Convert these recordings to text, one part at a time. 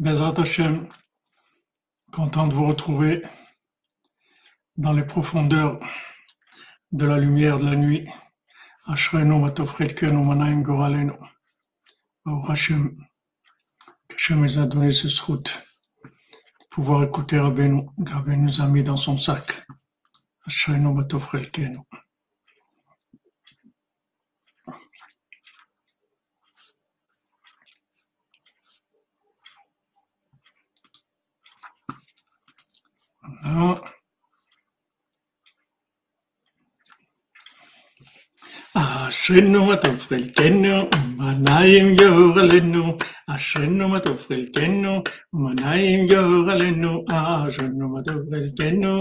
Bezrat Hashem, content de vous retrouver dans les profondeurs de la lumière de la nuit. Ashrenu matofrelkenu manaim Hashem, nous a donné ce route pouvoir écouter Rabbeinu. Rabbeinu nous a mis dans son sac. Ashrenu matofrelkenu. No. Ashrinu matufrilkenu, manayim yoralenu. Ashrinu matufrilkenu, manayim yoralenu. Ashrinu matufrilkenu,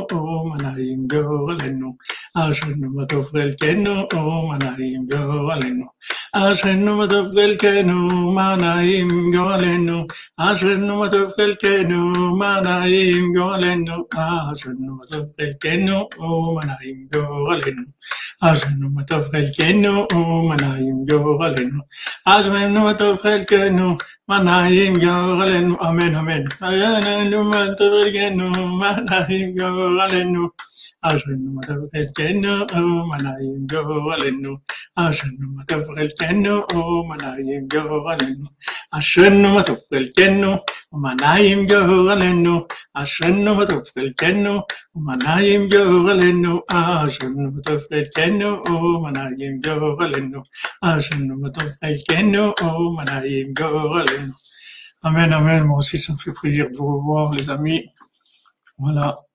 manayim yoralenu. Ashernu Matov Velkenu Manaim Goalenu. Ashernu Matov Velkenu Manaim Goalenu. Ashernu Matov Velkenu Manaim Goalenu. Ashernu Matov Velkenu Manaim Goalenu. Ashernu Matov Velkenu Manaim Goalenu. Ashernu Matov Velkenu Manaim Goalenu. Amen, amen. Ashernu Matov Velkenu Manaim Goalenu. Ajanu madavrel keno o manayim go alenu. Ajanu madavrel keno o manayim go alenu. Ajanu madavrel keno o manayim go alenu. Ajanu madavrel keno o manayim go alenu. Ajanu madavrel Amen, amen. Moi aussi, ça me plaisir de vous revoir, les amis. Voilà.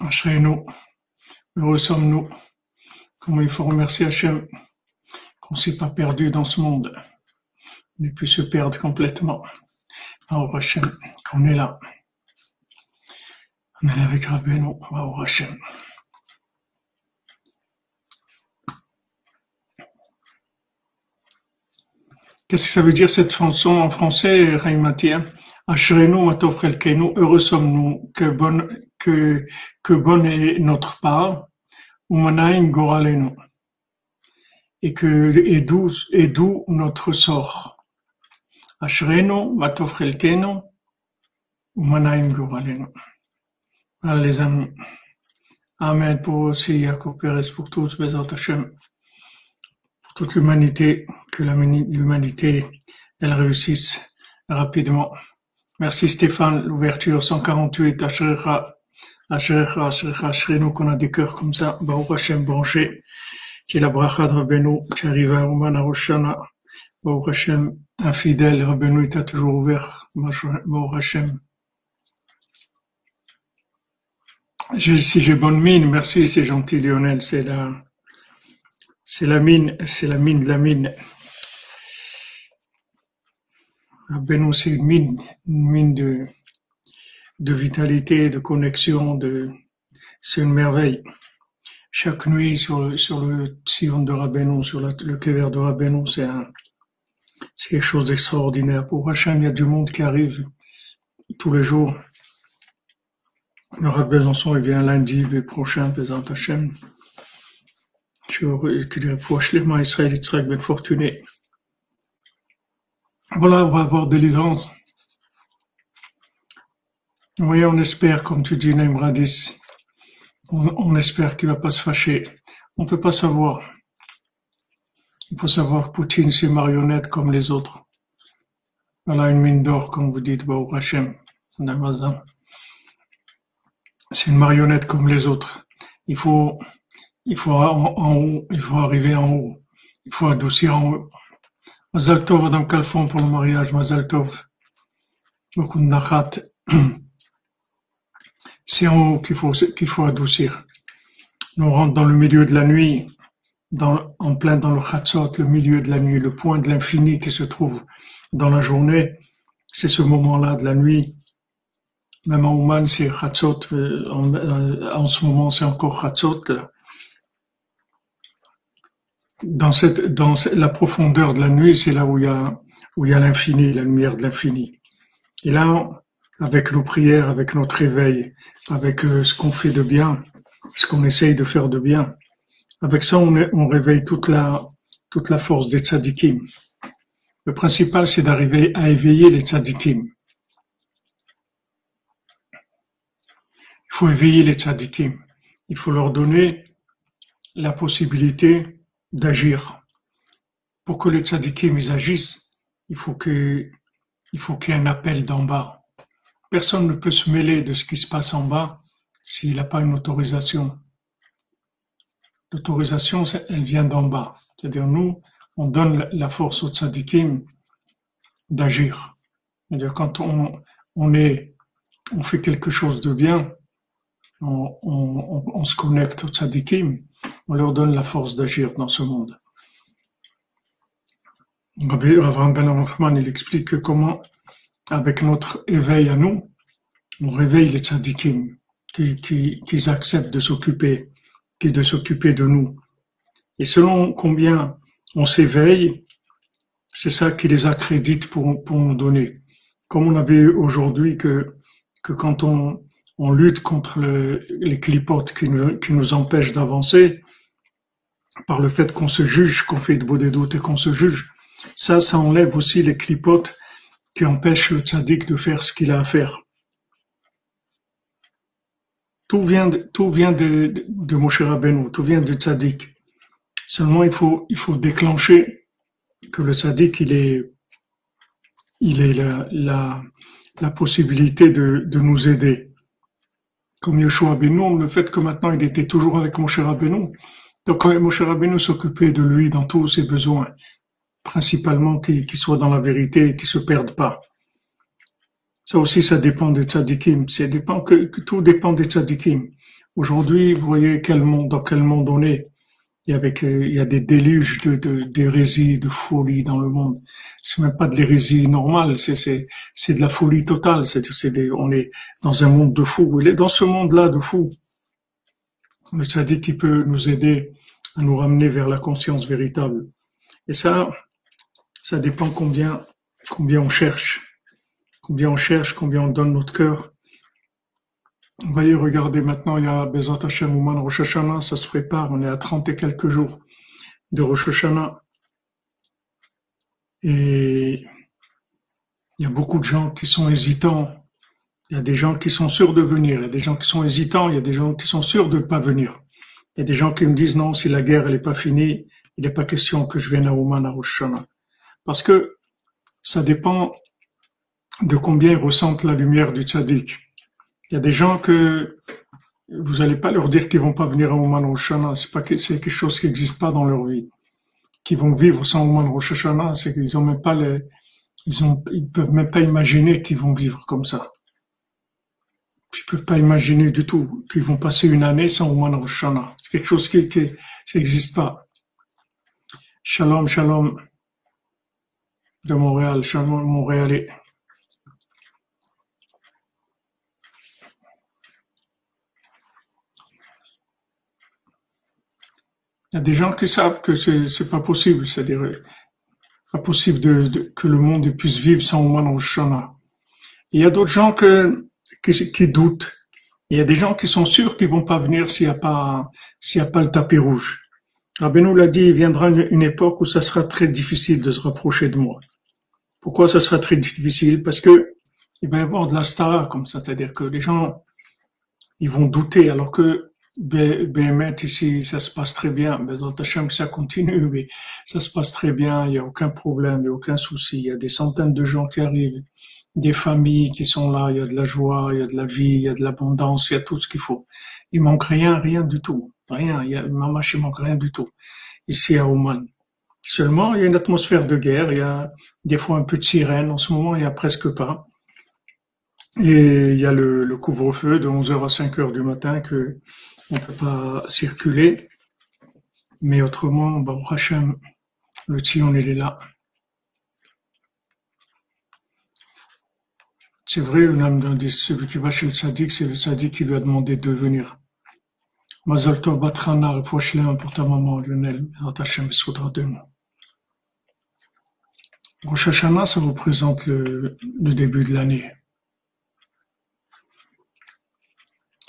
Ashrenu. Heureux sommes-nous. Comment il faut remercier Hachem qu'on ne s'est pas perdu dans ce monde. On ait pu se perdre complètement. Au Hachem, qu'on est là. On est là avec Rabbeinu. Au Hachem. Qu'est-ce que ça veut dire cette chanson en français, Raïmatia Ashrenu matov chelkenu, heureux sommes-nous, que bonne, que, que bonne est notre part, umanaim goralenu, et que, et doux, et doux notre sort. Ashrenu matov chelkenu, umanaim goralenu. Voilà les amis. Amen pour aussi Yacoub Pérez, pour tous, Bezat Hashem, pour toute l'humanité, que l'humanité, elle réussisse rapidement. Merci Stéphane, l'ouverture 148, Ashrecha, Ashrenu, qu'on a des cœurs comme ça, Baruch Hashem branché, qui est la bracha de qui arrive à Oman Roshana, Baruch Hashem, infidèle, Rabbeinu, il t'a toujours ouvert, Baruch Hashem. Si j'ai bonne mine, merci, c'est gentil Lionel, c'est la, c'est la mine, c'est la mine de la mine. Rabbeinu, c'est une mine, une mine de, de vitalité, de connexion, de, c'est une merveille. Chaque nuit sur le, sur le sillon de Rabbeinu, sur le kever de Rabbeinu, c'est un, quelque chose d'extraordinaire. Pour Hachem, il y a du monde qui arrive tous les jours. Le Besançon, il vient lundi le prochain, Bézant Hachem. Israël Ben Fortuné. Voilà, on va avoir des licences. Oui, on espère, comme tu dis, Naïm Radis, on, espère qu'il va pas se fâcher. On peut pas savoir. Il faut savoir Poutine, c'est marionnette comme les autres. Voilà, une mine d'or, comme vous dites, Hashem, d'Amazon. C'est une marionnette comme les autres. Il faut, il faut en, haut, il faut arriver en haut. Il faut adoucir en haut. Mazal Tov, Madame Calfon, pour le mariage, Mazal Tov. C'est en haut qu'il faut, faut adoucir. Nous on rentre dans le milieu de la nuit, dans, en plein dans le Chatzot, le milieu de la nuit, le point de l'infini qui se trouve dans la journée. C'est ce moment-là de la nuit. Même en Ouman, c'est Chatzot. euh, En, euh, en ce moment, c'est encore Chatzot. là. Dans cette, dans la profondeur de la nuit, c'est là où il y a, où il y a l'infini, la lumière de l'infini. Et là, avec nos prières, avec notre éveil, avec euh, ce qu'on fait de bien, ce qu'on essaye de faire de bien. Avec ça, on, est, on réveille toute la, toute la force des tzadikim. Le principal, c'est d'arriver à éveiller les tzadikim. Il faut éveiller les tzadikim. Il faut leur donner la possibilité d'agir. Pour que les tzadikim ils agissent, il faut qu'il y ait un appel d'en bas Personne ne peut se mêler de ce qui se passe en bas s'il n'a pas une autorisation. L'autorisation, elle vient d'en bas. C'est-à-dire, nous, on donne la force aux tzadikim d'agir. C'est-à-dire, quand on, fait quelque chose de bien, on, se connecte aux tzadikim, on leur donne la force d'agir dans ce monde. Rabbi Ben il explique comment, avec notre éveil à nous, on réveille les tzadikim, qui, qui, qui acceptent de s'occuper, qui de s'occuper de nous. Et selon combien on s'éveille, c'est ça qui les accrédite pour, pour nous donner. Comme on a vu aujourd'hui que, que quand on, on lutte contre le, les clipotes qui nous, qui nous empêchent d'avancer, par le fait qu'on se juge, qu'on fait de beaux des doutes et qu'on se juge, ça, ça enlève aussi les clipotes qui empêchent le tzaddik de faire ce qu'il a à faire. Tout vient de, tout vient de, de, Moshe Rabbeinu, tout vient du tzaddik. Seulement, il faut, il faut déclencher que le tzaddik, il est, il est la, la, la possibilité de, de nous aider. Comme Yoshua Benoît, le fait que maintenant il était toujours avec Moshe Rabbeinu. Donc, Moshe Rabbeinu s'occupait de lui dans tous ses besoins, principalement qu'il soit dans la vérité et qu'il se perde pas. Ça aussi, ça dépend des tzadikim. Ça dépend que, que, tout dépend des tzadikim. Aujourd'hui, vous voyez quel monde, dans quel monde on est. Il y, avec, il y a des déluges de, de, d'hérésie, de folie dans le monde. C'est même pas de l'hérésie normale, c'est, c'est, c'est de la folie totale. C'est des, on est dans un monde de fous. Il est dans ce monde-là de fous. Le tzaddik qui peut nous aider à nous ramener vers la conscience véritable. Et ça, ça dépend combien, combien on cherche combien on cherche, combien on donne notre cœur. Vous voyez, regardez maintenant, il y a Bezat Hashem Ouman Rosh Hashanah, ça se prépare, on est à 30 et quelques jours de Rosh Hashanah. Et il y a beaucoup de gens qui sont hésitants. Il y a des gens qui sont sûrs de venir, il y a des gens qui sont hésitants, il y a des gens qui sont sûrs de ne pas venir. Il y a des gens qui me disent non, si la guerre n'est pas finie, il n'est pas question que je vienne à Ouman à Rosh Hashanah. Parce que ça dépend de combien ils ressentent la lumière du tzaddik. Il y a des gens que vous n'allez pas leur dire qu'ils vont pas venir à Ouman Rosh c'est pas c'est quelque chose qui n'existe pas dans leur vie. Qu'ils vont vivre sans Ouman Rosh c'est qu'ils ont même pas les, ils ont, ils peuvent même pas imaginer qu'ils vont vivre comme ça. Ils peuvent pas imaginer du tout qu'ils vont passer une année sans Ouman Rosh C'est quelque chose qui, qui, n'existe pas. Shalom, shalom de Montréal, shalom Montréalais. Il y a des gens qui savent que c'est pas possible, c'est-à-dire pas possible que le monde puisse vivre sans au moins Shana. Il y a d'autres gens qui, qui, doutent. Il y a des gens qui sont sûrs qu'ils vont pas venir s'il n'y a pas a pas le tapis rouge. nous l'a dit, il viendra une, époque où ça sera très difficile de se rapprocher de moi. Pourquoi ça sera très difficile? Parce que il va y avoir de la star comme ça, c'est-à-dire que les gens ils vont douter alors que BMET ici, ça se passe très bien. Mais dans chambre, ça continue, mais ça se passe très bien. Il n'y a aucun problème, il n'y a aucun souci. Il y a des centaines de gens qui arrivent, des familles qui sont là. Il y a de la joie, il y a de la vie, il y a de l'abondance, il y a tout ce qu'il faut. Il manque rien, rien du tout. Rien. Il y a, maman, il manque rien du tout. Ici à Oman. Seulement, il y a une atmosphère de guerre. Il y a des fois un peu de sirène. En ce moment, il y a presque pas. Et il y a le, couvre-feu de 11h à 5h du matin que on peut pas circuler. Mais autrement, bah, Hachem, le Tzion, il est là. C'est vrai, celui qui va chez le Tzadik, c'est le Tzadik qui lui a demandé de venir. Mazal Tov Batrana, pour ta maman, Lionel, Hachem soudra de. Rosh Hashanah, ça représente le, début de l'année.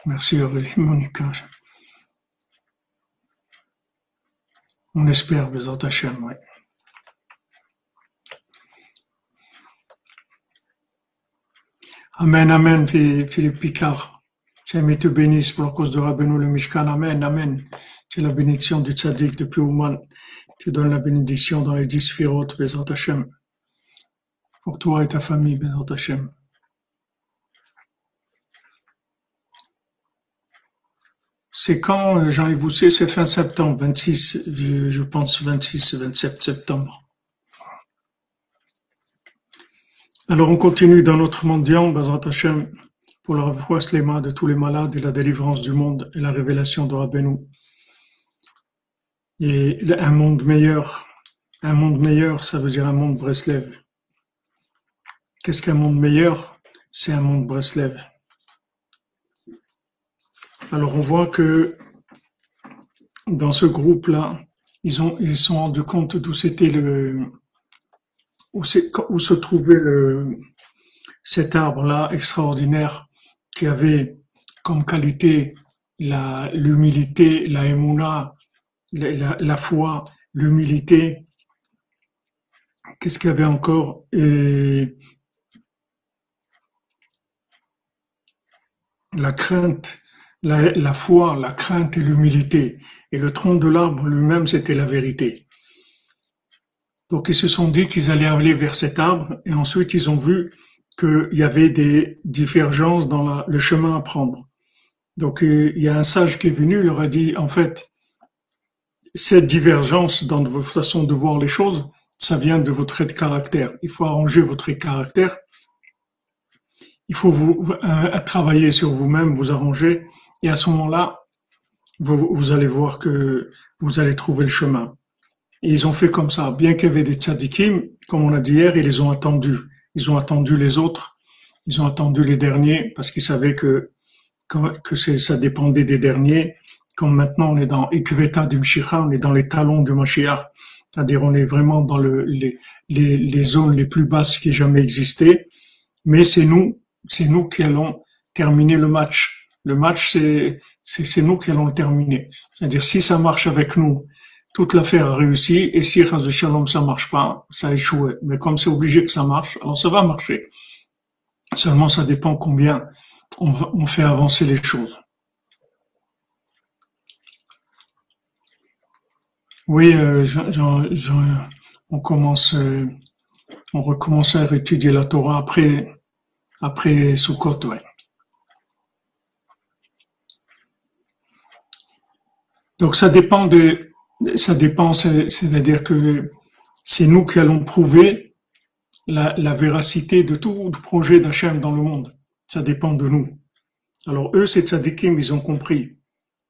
Merci Aurélie, Monica. On espère, Bézant Hachem, oui. Amen, amen, Philippe Picard. J'aime te bénisse pour la cause de Rabbeinu le Mishkan. Amen, Amen. Tu es la bénédiction du tzaddik depuis Ouman. Tu donnes la bénédiction dans les dix sphirotes, Bezrat Hashem. Pour toi et ta famille, Bezrat Hashem. C'est quand, euh, Jean-Yves Boussé, c'est fin septembre, 26, je, pense 26, 27 septembre. Alors on continue dans notre mondial, Bezrat Hashem pour la les mains de tous les malades et la délivrance du monde et la révélation de Rabbeinu. Et un monde meilleur, un monde meilleur, ça veut dire un monde Breslev. Qu'est-ce qu'un monde meilleur? C'est un monde Breslev. Alors on voit que dans ce groupe-là, ils ont ils sont rendus compte d'où c'était le où, se trouvait cet arbre-là extraordinaire qui avait comme qualité la, l'humilité, la émouna, la, foi, l'humilité. Qu'est-ce qu'il y avait encore? La crainte, la, la foi, la crainte et l'humilité. Et le tronc de l'arbre lui-même, c'était la vérité. Donc ils se sont dit qu'ils allaient aller vers cet arbre et ensuite ils ont vu qu'il y avait des divergences dans le chemin à prendre. Donc euh, il y a un sage qui est venu, il leur a dit, en fait, cette divergence dans votre façon de voir les choses, ça vient de votre trait de caractère. Il faut arranger votre trait de caractère. Il faut vous euh, travailler sur vous-même, vous arranger, et à ce moment-là, vous, vous, allez voir que vous allez trouver le chemin. Et ils ont fait comme ça. Bien qu'il y avait des tzadikim, comme on a dit hier, ils les ont attendus. Ils ont attendu les autres, ils ont attendu les derniers parce qu'ils savaient que que ça dépendait des derniers. Comme maintenant on est dans Ikveta du Mshicha, on est dans les talons du Mashiach, c'est-à-dire on est vraiment dans le, les, les zones les plus basses qui aient jamais existé. Mais c'est nous, c'est nous qui allons terminer le match. Le match, c'est c'est nous qui allons le terminer. C'est-à-dire si ça marche avec nous toute l'affaire a réussi, et si de Shalom ça marche pas, ça a échoué. Mais comme c'est obligé que ça marche, alors ça va marcher. Seulement ça dépend combien on, fait avancer les choses. Oui, euh, on commence, euh, on recommence à étudier la Torah après, après Sukkot, ouais. Donc ça dépend de, ça dépend, c'est-à-dire que c'est nous qui allons prouver la, la véracité de tout projet d'Hachem dans le monde. Ça dépend de nous. Alors eux, c'est tzadikim, ils ont compris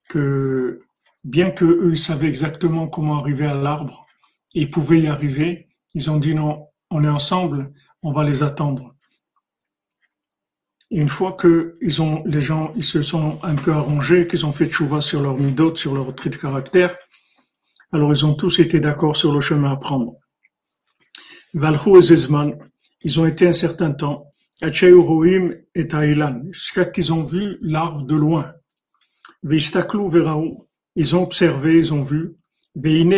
que bien que eux savaient exactement comment arriver à l'arbre, ils pouvaient y arriver, ils ont dit non, on est ensemble, on va les attendre. Et une fois que ils ont, les gens, ils se sont un peu arrangés, qu'ils ont fait chouva sur leur midot, sur leur trait de caractère, alors ils ont tous été d'accord sur le chemin à prendre. Valchou et Zezman, ils ont été un certain temps à Rohim et Thaïlan, jusqu'à qu'ils ont vu l'arbre de loin. Veistaklu Veraou, ils ont observé, ils ont vu. Veine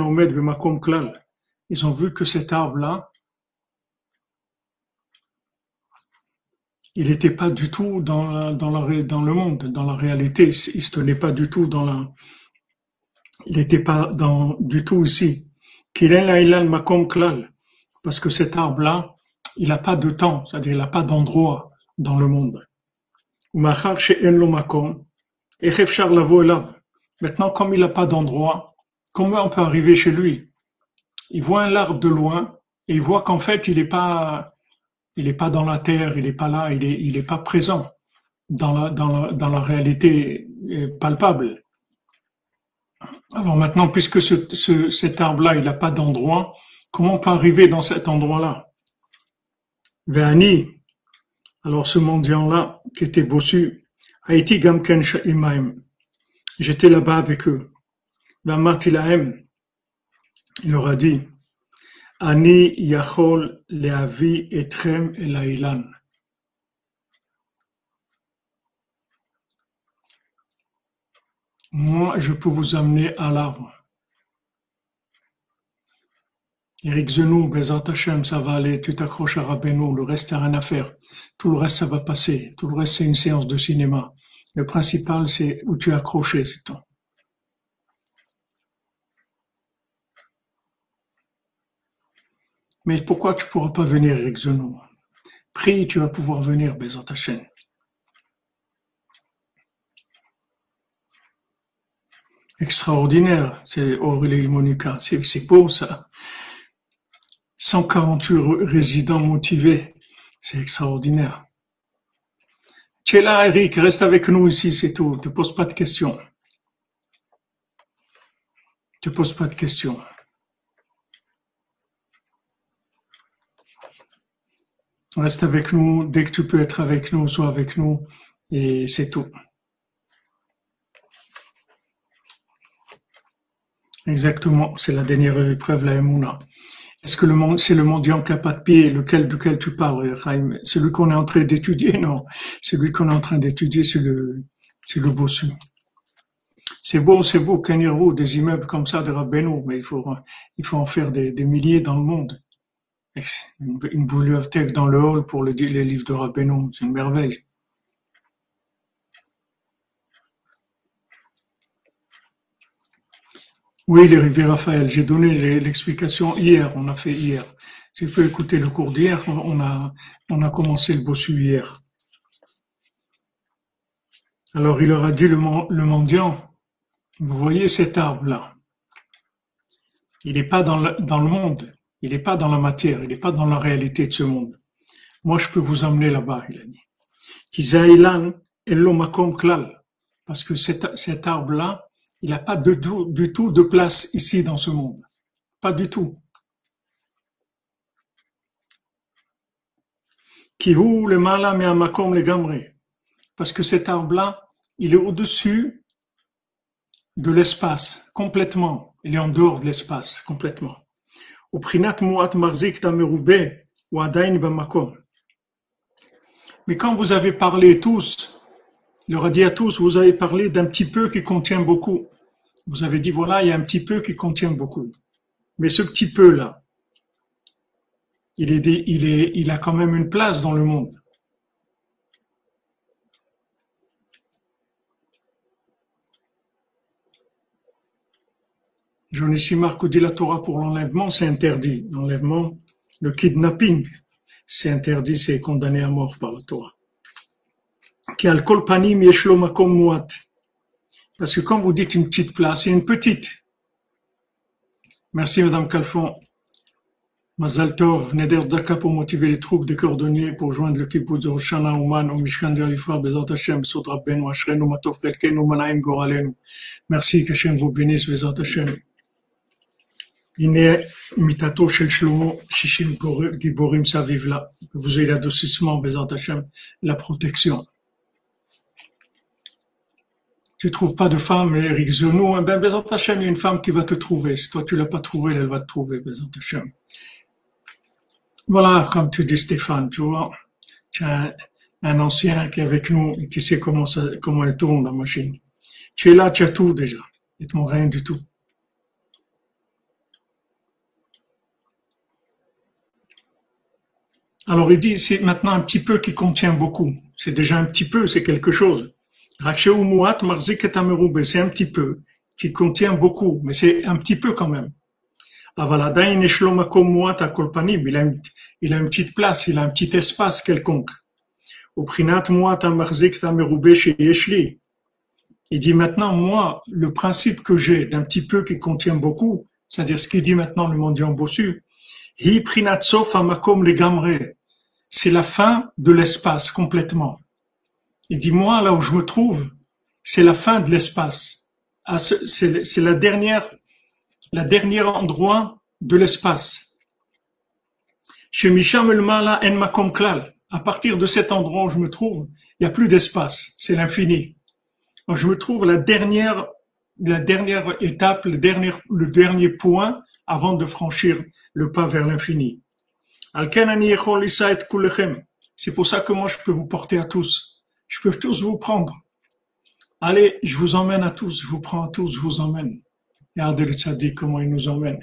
Omed Klal, ils ont vu que cet arbre-là, il n'était pas du tout dans, le monde, dans la réalité, il se tenait pas du tout dans la, il n'était pas dans, du tout ici. Parce que cet arbre-là, il n'a pas de temps, c'est-à-dire il n'a pas d'endroit dans le monde. Maintenant, comme il n'a pas d'endroit, comment on peut arriver chez lui? Il voit un arbre de loin et il voit qu'en fait, il n'est pas, il est pas dans la terre, il n'est pas là, il n'est pas présent dans la, réalité euh, palpable. Alors maintenant, puisque ce, cet arbre-là, il n'a pas d'endroit, comment on peut arriver dans cet endroit-là? Véani, alors ce mendiant-là, qui était bossu, Haïti Gamken Sha'imaim, j'étais là-bas avec eux. Martilahem, il leur a dit, Ani Yachol Leavi Etrem Elailan. Moi, je peux vous amener à l'arbre. Eric Zenou, Bezat Hashem, ça va aller, tu t'accroches à Rabbeinu, le reste, t'as rien à faire. Tout le reste, ça va passer. Tout le reste, c'est une séance de cinéma. Le principal, c'est où tu es accroché, c'est tout. Mais pourquoi tu ne pourras pas venir avec Zenou Prie, tu vas pouvoir venir, Bézant ta chaîne. Extraordinaire, c'est Aurélie Monica, c'est beau ça. 148 résidents motivés, c'est extraordinaire. Tu es là, Eric, reste avec nous ici, c'est tout. Ne te pose pas de questions. Ne te pose pas de questions. Reste avec nous. Dès que tu peux être avec nous, sois avec nous. Et c'est tout. Exactement. C'est la dernière épreuve, la Emouna. Est-ce que c'est le mendiant qui n'a pas de pied, lequel, duquel tu parles, Chaim Celui qu'on est en train d'étudier, non. Celui qu'on est en train d'étudier, c'est le, bossu. C'est beau, c'est beau, Kenirou, des immeubles comme ça de Rabbeinu, mais il faut, il faut en faire des milliers dans le monde. Une, bibliothèque dans le hall pour les, livres de Rabbeinu, c'est une merveille. Oui, les rivières Raphaël, j'ai donné l'explication hier, on a fait hier. Si vous pouvez écouter le cours d'hier, on a, on a commencé le bossu hier. Alors il leur a dit le, le mendiant, vous voyez cet arbre-là, il n'est pas dans dans le monde, il n'est pas dans la matière, il n'est pas dans la réalité de ce monde. Moi, je peux vous emmener là-bas, il a dit. Parce que cet, cet arbre-là, il n'a pas du tout, du tout de place ici dans ce monde. Pas du tout. Parce que cet arbre-là, il est au-dessus de l'espace, complètement. Il est en dehors de l'espace, complètement. Marzik. Mais quand vous avez parlé tous a dit à tous, vous avez parlé d'un petit peu qui contient beaucoup. Vous avez dit, voilà, il y a un petit peu qui contient beaucoup. Mais ce petit peu-là, il a quand même une place dans le monde. Ici Marco dit la Torah pour l'enlèvement, c'est interdit. L'enlèvement, le kidnapping, c'est interdit, c'est condamné à mort par la Torah. Parce que quand vous dites une petite place, c'est une petite. Merci Madame Calfon. Mazal Tov, Neder Daka pour motiver les troupes de cordonniers pour joindre le kibbutz de Roshana Ouman au Mishkan de Rifra, Bezat Hashem, Sodra Ben, Ashrenu, Matov Chelkenu, Manaim Goralenu. Merci que Hashem vous bénisse, Bezat Hashem. הנה מיתתו של שלמה, שישים גיבורים סביב לה, vous ayez l'adoucissement, Bezat Hashem, la protection tu trouves pas de femme, Eric Zemmour, eh ben, Bézant Hachem, il y a une femme qui va te trouver. Si toi tu l'as pas trouvée, elle va te trouver, Bézant Hachem. Voilà, comme tu dis Stéphane, tu vois, tu as un ancien qui est avec nous et qui sait comment ça, comment elle tourne la machine. Tu es là, tu as tout déjà. Et tu rien du tout. Alors il dit, c'est maintenant un petit peu qui contient beaucoup. C'est déjà un petit peu, c'est quelque chose. C'est un petit peu, qui contient beaucoup, mais c'est un petit peu quand même. Il a, une, il a une petite place, il a un petit espace quelconque. Il dit maintenant, moi, le principe que j'ai d'un petit peu qui contient beaucoup, c'est-à-dire ce qu'il dit maintenant le mendiant bossu, c'est la fin de l'espace complètement. Il dit, moi, là où je me trouve, c'est la fin de l'espace. Ah, c'est la dernière, la dernière endroit de l'espace. Chez Misham Mala en Makom Klal. À partir de cet endroit où je me trouve, il n'y a plus d'espace. C'est l'infini. Je me trouve la dernière, la dernière étape, le dernier, le dernier point avant de franchir le pas vers l'infini. C'est pour ça que moi je peux vous porter à tous je peux tous vous prendre. Allez, je vous emmène à tous, je vous prends à tous, je vous emmène. Regardez le tzaddik, comment il nous emmène.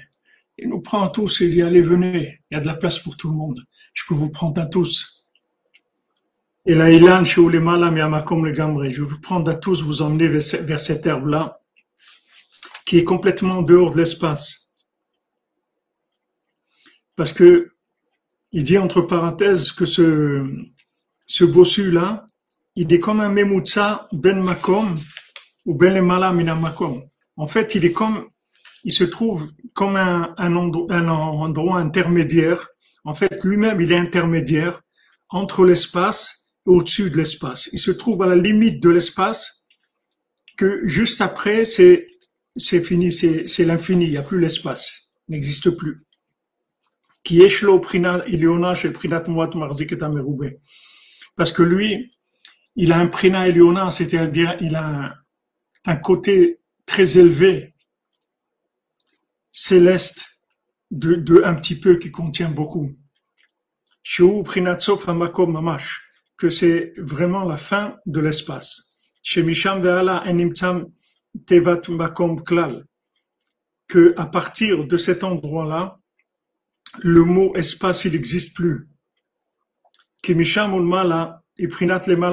Il nous prend à tous et dit, allez, venez, il y a de la place pour tout le monde. Je peux vous prendre à tous. Et la ilan Je vais vous prendre à tous, vous emmener vers cette herbe-là, qui est complètement dehors de l'espace. Parce que, il dit entre parenthèses que ce, ce bossu-là, il est comme un memutsa ben makom ou ben le mina makom. En fait, il est comme, il se trouve comme un, un, endroit, un endroit intermédiaire. En fait, lui-même, il est intermédiaire entre l'espace au-dessus de l'espace. Il se trouve à la limite de l'espace que juste après, c'est, c'est fini, c'est, c'est l'infini, il n'y a plus l'espace, n'existe plus. Qui est Parce que lui, il a un prina eliona, c'est-à-dire il a un, côté très élevé, céleste, de, un petit peu qui contient beaucoup. Shu prinatsof hamakom mamash que c'est vraiment la fin de l'espace. Chez Misham Ve'ala Enimtam Tevat Makom Klal, que à partir de cet endroit-là, le mot espace, il n'existe plus.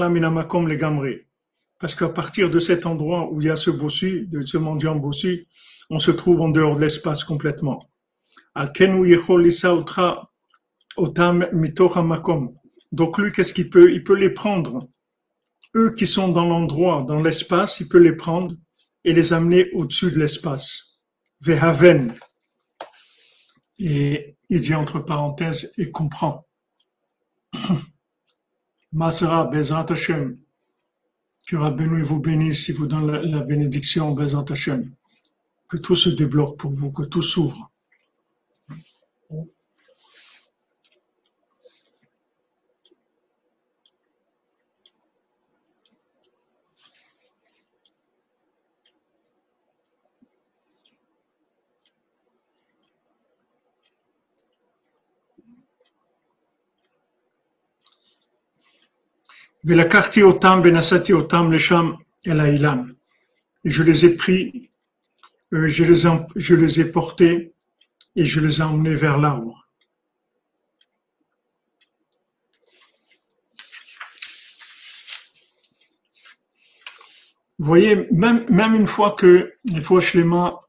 Minamakom Legamri. Parce qu'à partir de cet endroit où il y a ce bossu, de ce mendiant bossu, on se trouve en dehors de l'espace complètement. Donc lui, qu'est-ce qu'il peut? Il peut les prendre. Eux qui sont dans l'endroit, dans l'espace, il peut les prendre et les amener au-dessus de l'espace. Vehaven. Et il dit entre parenthèses, et comprend. Masra Bezrat Hashem. Que Rabbeinu vous bénisse si vous donne la, bénédiction Bezrat Hashem. Que tout se débloque pour vous, que tout s'ouvre. Otam benasati otam lesham je les ai pris, euh, je, les ai, portés et je les ai emmenés vers l'arbre. Vous voyez, même, une fois que les fois Shlema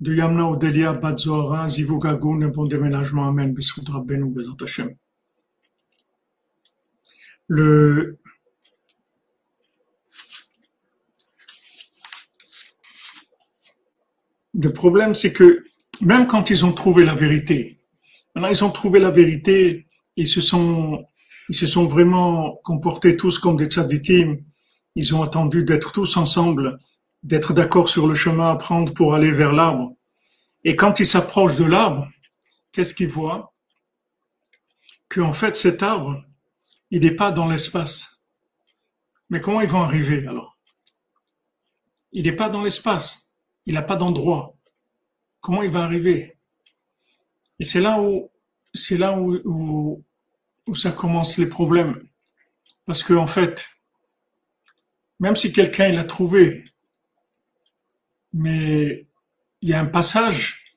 de Yamna ou Delia Badzora, Zivugagun, un bon déménagement, Amen, Bessoud Rabbeinu, Bezat le problème, c'est que même quand ils ont trouvé la vérité, maintenant ils ont trouvé la vérité, ils se sont, ils se sont vraiment comportés tous comme des tzadikim, ils ont attendu d'être tous ensemble, d'être d'accord sur le chemin à prendre pour aller vers l'arbre. Et quand ils s'approchent de l'arbre, qu'est-ce qu'ils voient? Qu'en fait, cet arbre, il n'est pas dans l'espace. Mais comment ils vont arriver alors? Il n'est pas dans l'espace il n'a pas d'endroit. Comment il va arriver? Et c'est là où c'est là où, ça commence les problèmes. Parce que en fait, même si quelqu'un l'a trouvé, mais il y a un passage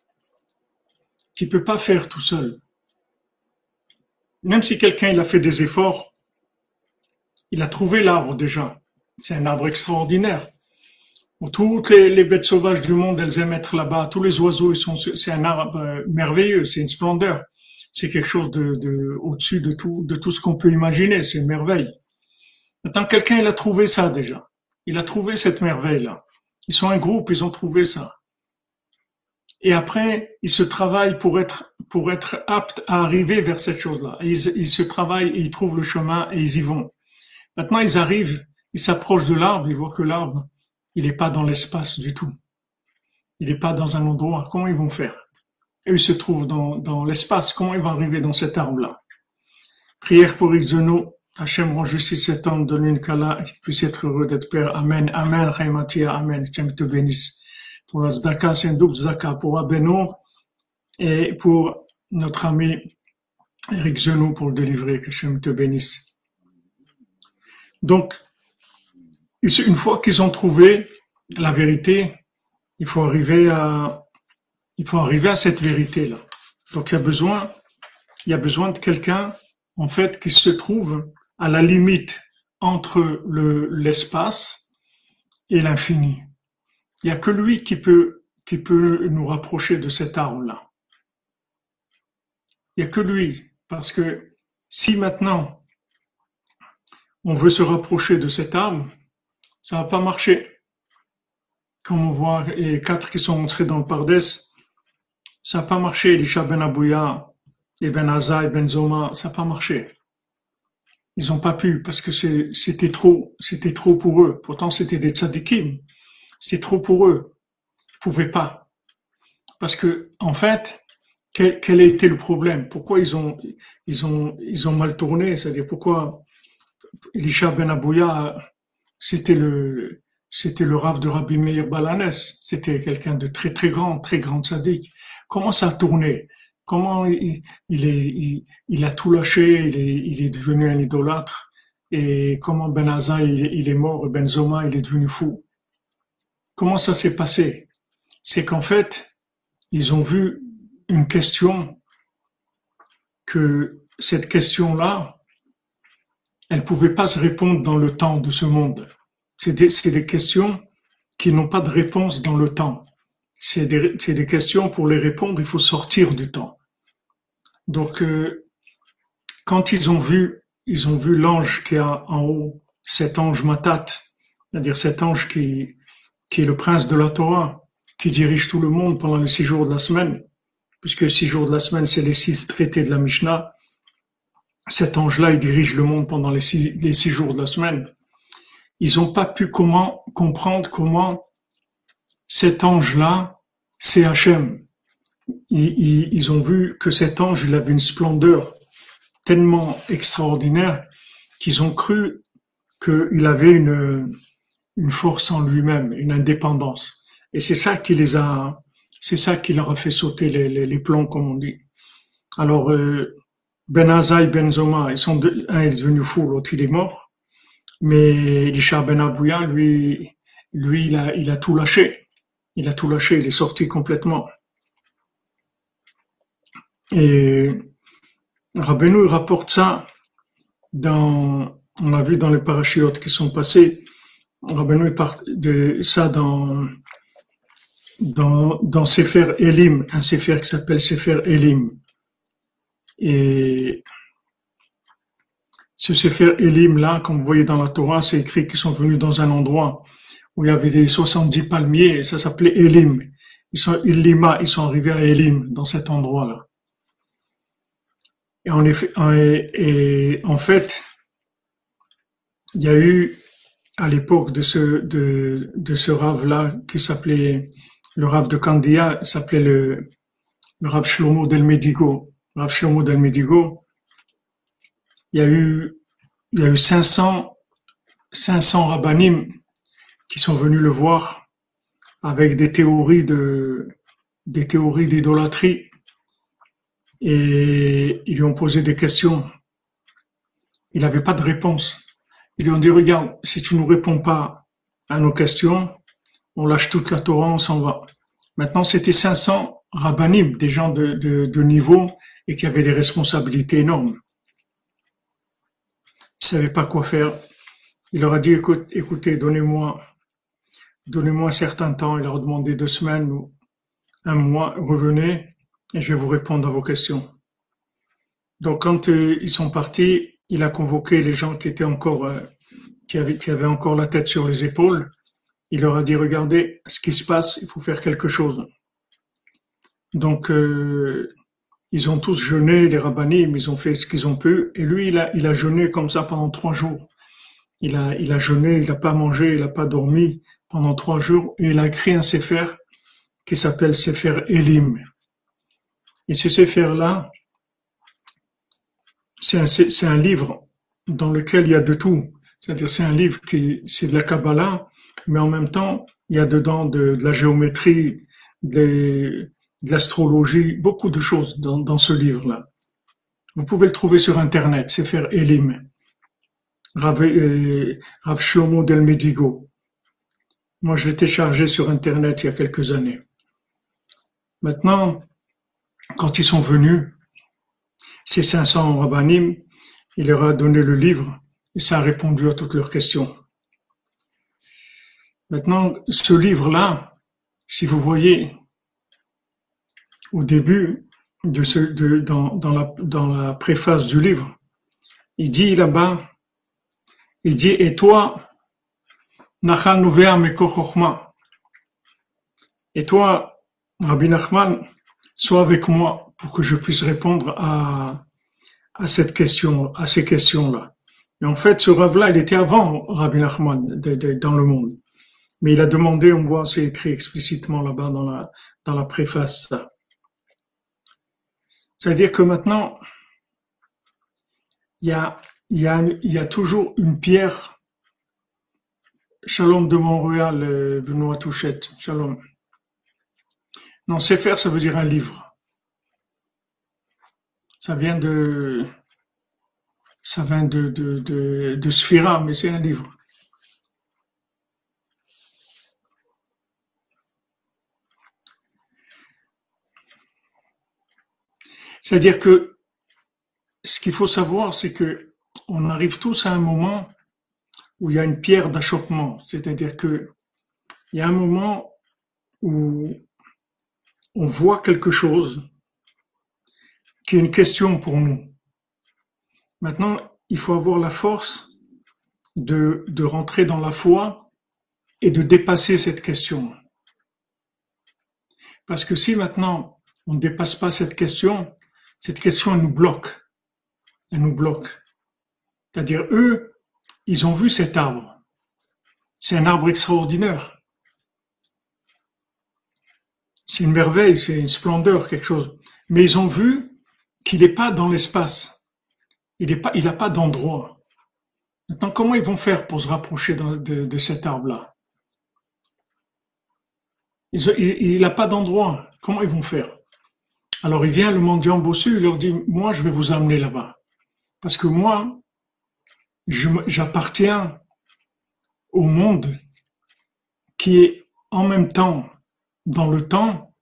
qu'il peut pas faire tout seul. Même si quelqu'un a fait des efforts, il a trouvé l'arbre déjà. C'est un arbre extraordinaire toutes les, bêtes sauvages du monde, elles aiment être là-bas. Tous les oiseaux, ils sont, c'est un arbre euh, merveilleux, c'est une splendeur. C'est quelque chose de, au-dessus de tout, de tout ce qu'on peut imaginer. C'est une merveille. Maintenant, quelqu'un, il a trouvé ça déjà. Il a trouvé cette merveille-là. Ils sont un groupe, ils ont trouvé ça. Et après, ils se travaillent pour être, pour être aptes à arriver vers cette chose-là. Ils, ils se travaillent, ils trouvent le chemin et ils y vont. Maintenant, ils arrivent, ils s'approchent de l'arbre, ils voient que l'arbre, il n'est pas dans l'espace du tout. Il n'est pas dans un endroit. Comment ils vont faire? Et il se trouve dans, l'espace. Comment ils vont arriver dans cet arbre-là? Prière pour Ixono. Hachem rend justice cet homme, donne une kala, qu'il puisse être heureux d'être père. Amen. Amen. Chaimatia. Amen. Hachem te bénisse. Pour la Zdaka, c'est un double Zdaka. Pour Abeno et pour notre ami Eric Zenou pour le délivrer. Que Hachem te bénisse. Donc, une fois qu'ils ont trouvé la vérité, il faut arriver à, il faut arriver à cette vérité-là. Donc il y a besoin, il y a besoin de quelqu'un, en fait, qui se trouve à la limite entre le, l'espace et l'infini. Il n'y a que lui qui peut, qui peut nous rapprocher de cet arbre-là. Il n'y a que lui. Parce que si maintenant on veut se rapprocher de cet arbre, ça va pas marcher. Comme on voit les quatre qui sont entrés dans le Pardès, ça n'a pas marché. Elisha Ben Abouya, Ben Aza et Ben Zoma, ça n'a pas marché. Ils n'ont pas pu parce que c'était trop, c'était trop pour eux. Pourtant, c'était des tzadikim. C'est trop pour eux. Ils pouvaient pas. Parce que, en fait, quel, quel a été le problème? Pourquoi ils ont, ils ont, ils ont mal tourné? C'est-à-dire pourquoi Elisha Ben Abouya, c'était le, c'était le de Rabbi Meir Balanès. C'était quelqu'un de très très grand, très grand sadique. Comment ça a tourné? Comment il, il est, il, a tout lâché Il est, il est devenu un idolâtre? Et comment Ben Aza, il, est mort Ben Zoma, il est devenu fou? Comment ça s'est passé? C'est qu'en fait, ils ont vu une question que cette question-là, elle pouvait pas se répondre dans le temps de ce monde. C'est des, questions qui n'ont pas de réponse dans le temps. C'est des, des, questions, pour les répondre, il faut sortir du temps. Donc, euh, quand ils ont vu, ils ont vu l'ange qui a en haut, cet ange Matat, c'est-à-dire cet ange qui, qui est le prince de la Torah, qui dirige tout le monde pendant les six jours de la semaine, puisque six jours de la semaine, c'est les six traités de la Mishnah. Cet ange-là, il dirige le monde pendant les six, les six jours de la semaine. Ils n'ont pas pu comment, comprendre comment cet ange-là, c'est Hachem. Ils, ils, ont vu que cet ange, il avait une splendeur tellement extraordinaire qu'ils ont cru qu'il avait une, une force en lui-même, une indépendance. Et c'est ça qui les a, c'est ça qui leur a fait sauter les, les, les plombs, comme on dit. Alors, euh, Ben Azaï, Ben Zoma, ils sont un est devenu fou, l'autre il est mort. Mais Elisha Ben Abouya, lui, lui, il a, il a tout lâché. Il a tout lâché, il est sorti complètement. Et Rabbeinu rapporte ça dans, on a vu dans les parachutes qui sont passés, Rabbeinu part de ça dans, dans, dans Sefer Elim, un Sefer qui s'appelle Sefer Elim. Et ce Sefer Elim là, comme vous voyez dans la Torah, c'est écrit qu'ils sont venus dans un endroit où il y avait des 70 palmiers, ça s'appelait Elim. Ils sont, Ilima, ils sont arrivés à Elim, dans cet endroit-là. Et en effet, et en fait, il y a eu, à l'époque de ce, de, de ce rave-là, qui s'appelait, le rave de Candia, s'appelait le, le rave Shlomo del Medigo. Rav del Medigo, il y a eu, il y a eu 500, 500 rabbinim qui sont venus le voir avec des théories de, des théories d'idolâtrie et ils lui ont posé des questions. Il n'avait pas de réponse. Ils lui ont dit, regarde, si tu nous réponds pas à nos questions, on lâche toute la Torah, on s'en va. Maintenant, c'était 500 rabbinim, des gens de, de, niveau et qui avaient des responsabilités énormes. Ils savaient pas quoi faire. Il leur a dit, écoute, écoutez, donnez-moi, donnez-moi un certain temps. Il leur a demandé deux semaines ou un mois, revenez et je vais vous répondre à vos questions. Donc, quand euh, ils sont partis, il a convoqué les gens qui étaient encore, euh, qui, avaient, qui avaient encore la tête sur les épaules. Il leur a dit, regardez ce qui se passe, il faut faire quelque chose. Donc, euh, ils ont tous jeûné, les rabbinim, ils ont fait ce qu'ils ont pu. Et lui, il a, il a jeûné comme ça pendant trois jours. Il a, il a jeûné, il n'a pas mangé, il n'a pas dormi pendant trois jours. Et il a écrit un sefer qui s'appelle Sefer Elim. Et ce Sefer-là, c'est un, un, livre dans lequel il y a de tout. C'est-à-dire, c'est un livre qui, c'est de la Kabbalah, mais en même temps, il y a dedans de, de la géométrie, de, de l'astrologie, beaucoup de choses dans, ce livre-là. Vous pouvez le trouver sur Internet, c'est faire Elim. Rav, euh, del Medigo. Moi, je l'ai téléchargé sur Internet il y a quelques années. Maintenant, quand ils sont venus, ces 500 rabbinim, il leur a donné le livre et ça a répondu à toutes leurs questions. Maintenant, ce livre-là, si vous voyez, au début de ce, de, dans, dans, la, dans la préface du livre, il dit là-bas, il dit, et toi, et toi, Rabbi Nachman, sois avec moi pour que je puisse répondre à, à cette question, à ces questions-là. Et en fait, ce rêve-là, il était avant Rabbi Nachman dans le monde. Mais il a demandé, on voit, c'est écrit explicitement là-bas dans la, dans la préface. C'est-à-dire que maintenant, il y a, toujours une pierre. Shalom de Montréal, euh, Benoît Touchette. Shalom. Non, Sefer, ça veut dire un livre. Ça vient de, ça vient de, de, de, de Sphira, mais c'est un livre. C'est-à-dire que ce qu'il faut savoir, c'est que on arrive tous à un moment où il y a une pierre d'achoppement. C'est-à-dire que il y a un moment où on voit quelque chose qui est une question pour nous. Maintenant, il faut avoir la force de, de rentrer dans la foi et de dépasser cette question. Parce que si maintenant on ne dépasse pas cette question, cette question nous bloque. Elle nous bloque. C'est-à-dire, eux, ils ont vu cet arbre. C'est un arbre extraordinaire. C'est une merveille, c'est une splendeur, quelque chose. Mais ils ont vu qu'il n'est pas dans l'espace. Il n'a pas, pas d'endroit. Maintenant, comment ils vont faire pour se rapprocher de, cet arbre-là? Il n'a pas d'endroit. Comment ils vont faire? Alors il vient le mendiant bossu, il leur dit, moi je vais vous amener là-bas. Parce que moi, j'appartiens au monde qui est en même temps dans le temps,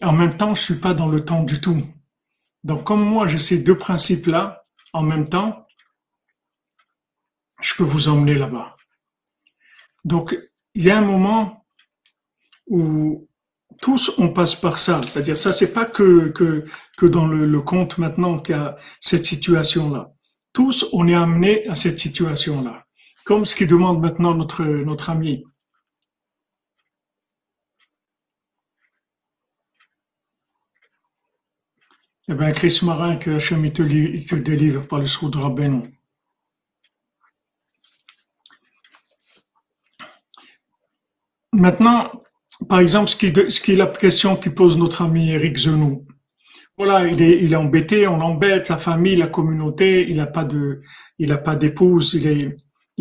et en même temps, je suis pas dans le temps du tout. Donc, comme moi, j'ai ces deux principes-là, en même temps, je peux vous emmener là-bas. Donc, il y a un moment où tous on passe par ça. C'est-à-dire, ça, c'est pas que, que, que dans le, le conte maintenant qu'il y a cette situation-là. Tous, on est amené à cette situation-là. Comme ce qui demande maintenant notre, notre ami. Eh bien, Chris Marin, que Hachem te, te délivre par le sou de Rabbeinu. Maintenant, par exemple, ce qui, est la question qui pose notre ami Eric Zenou. Voilà, il est, embêté, on l'embête, la famille, la communauté, il n'a pas d'épouse, il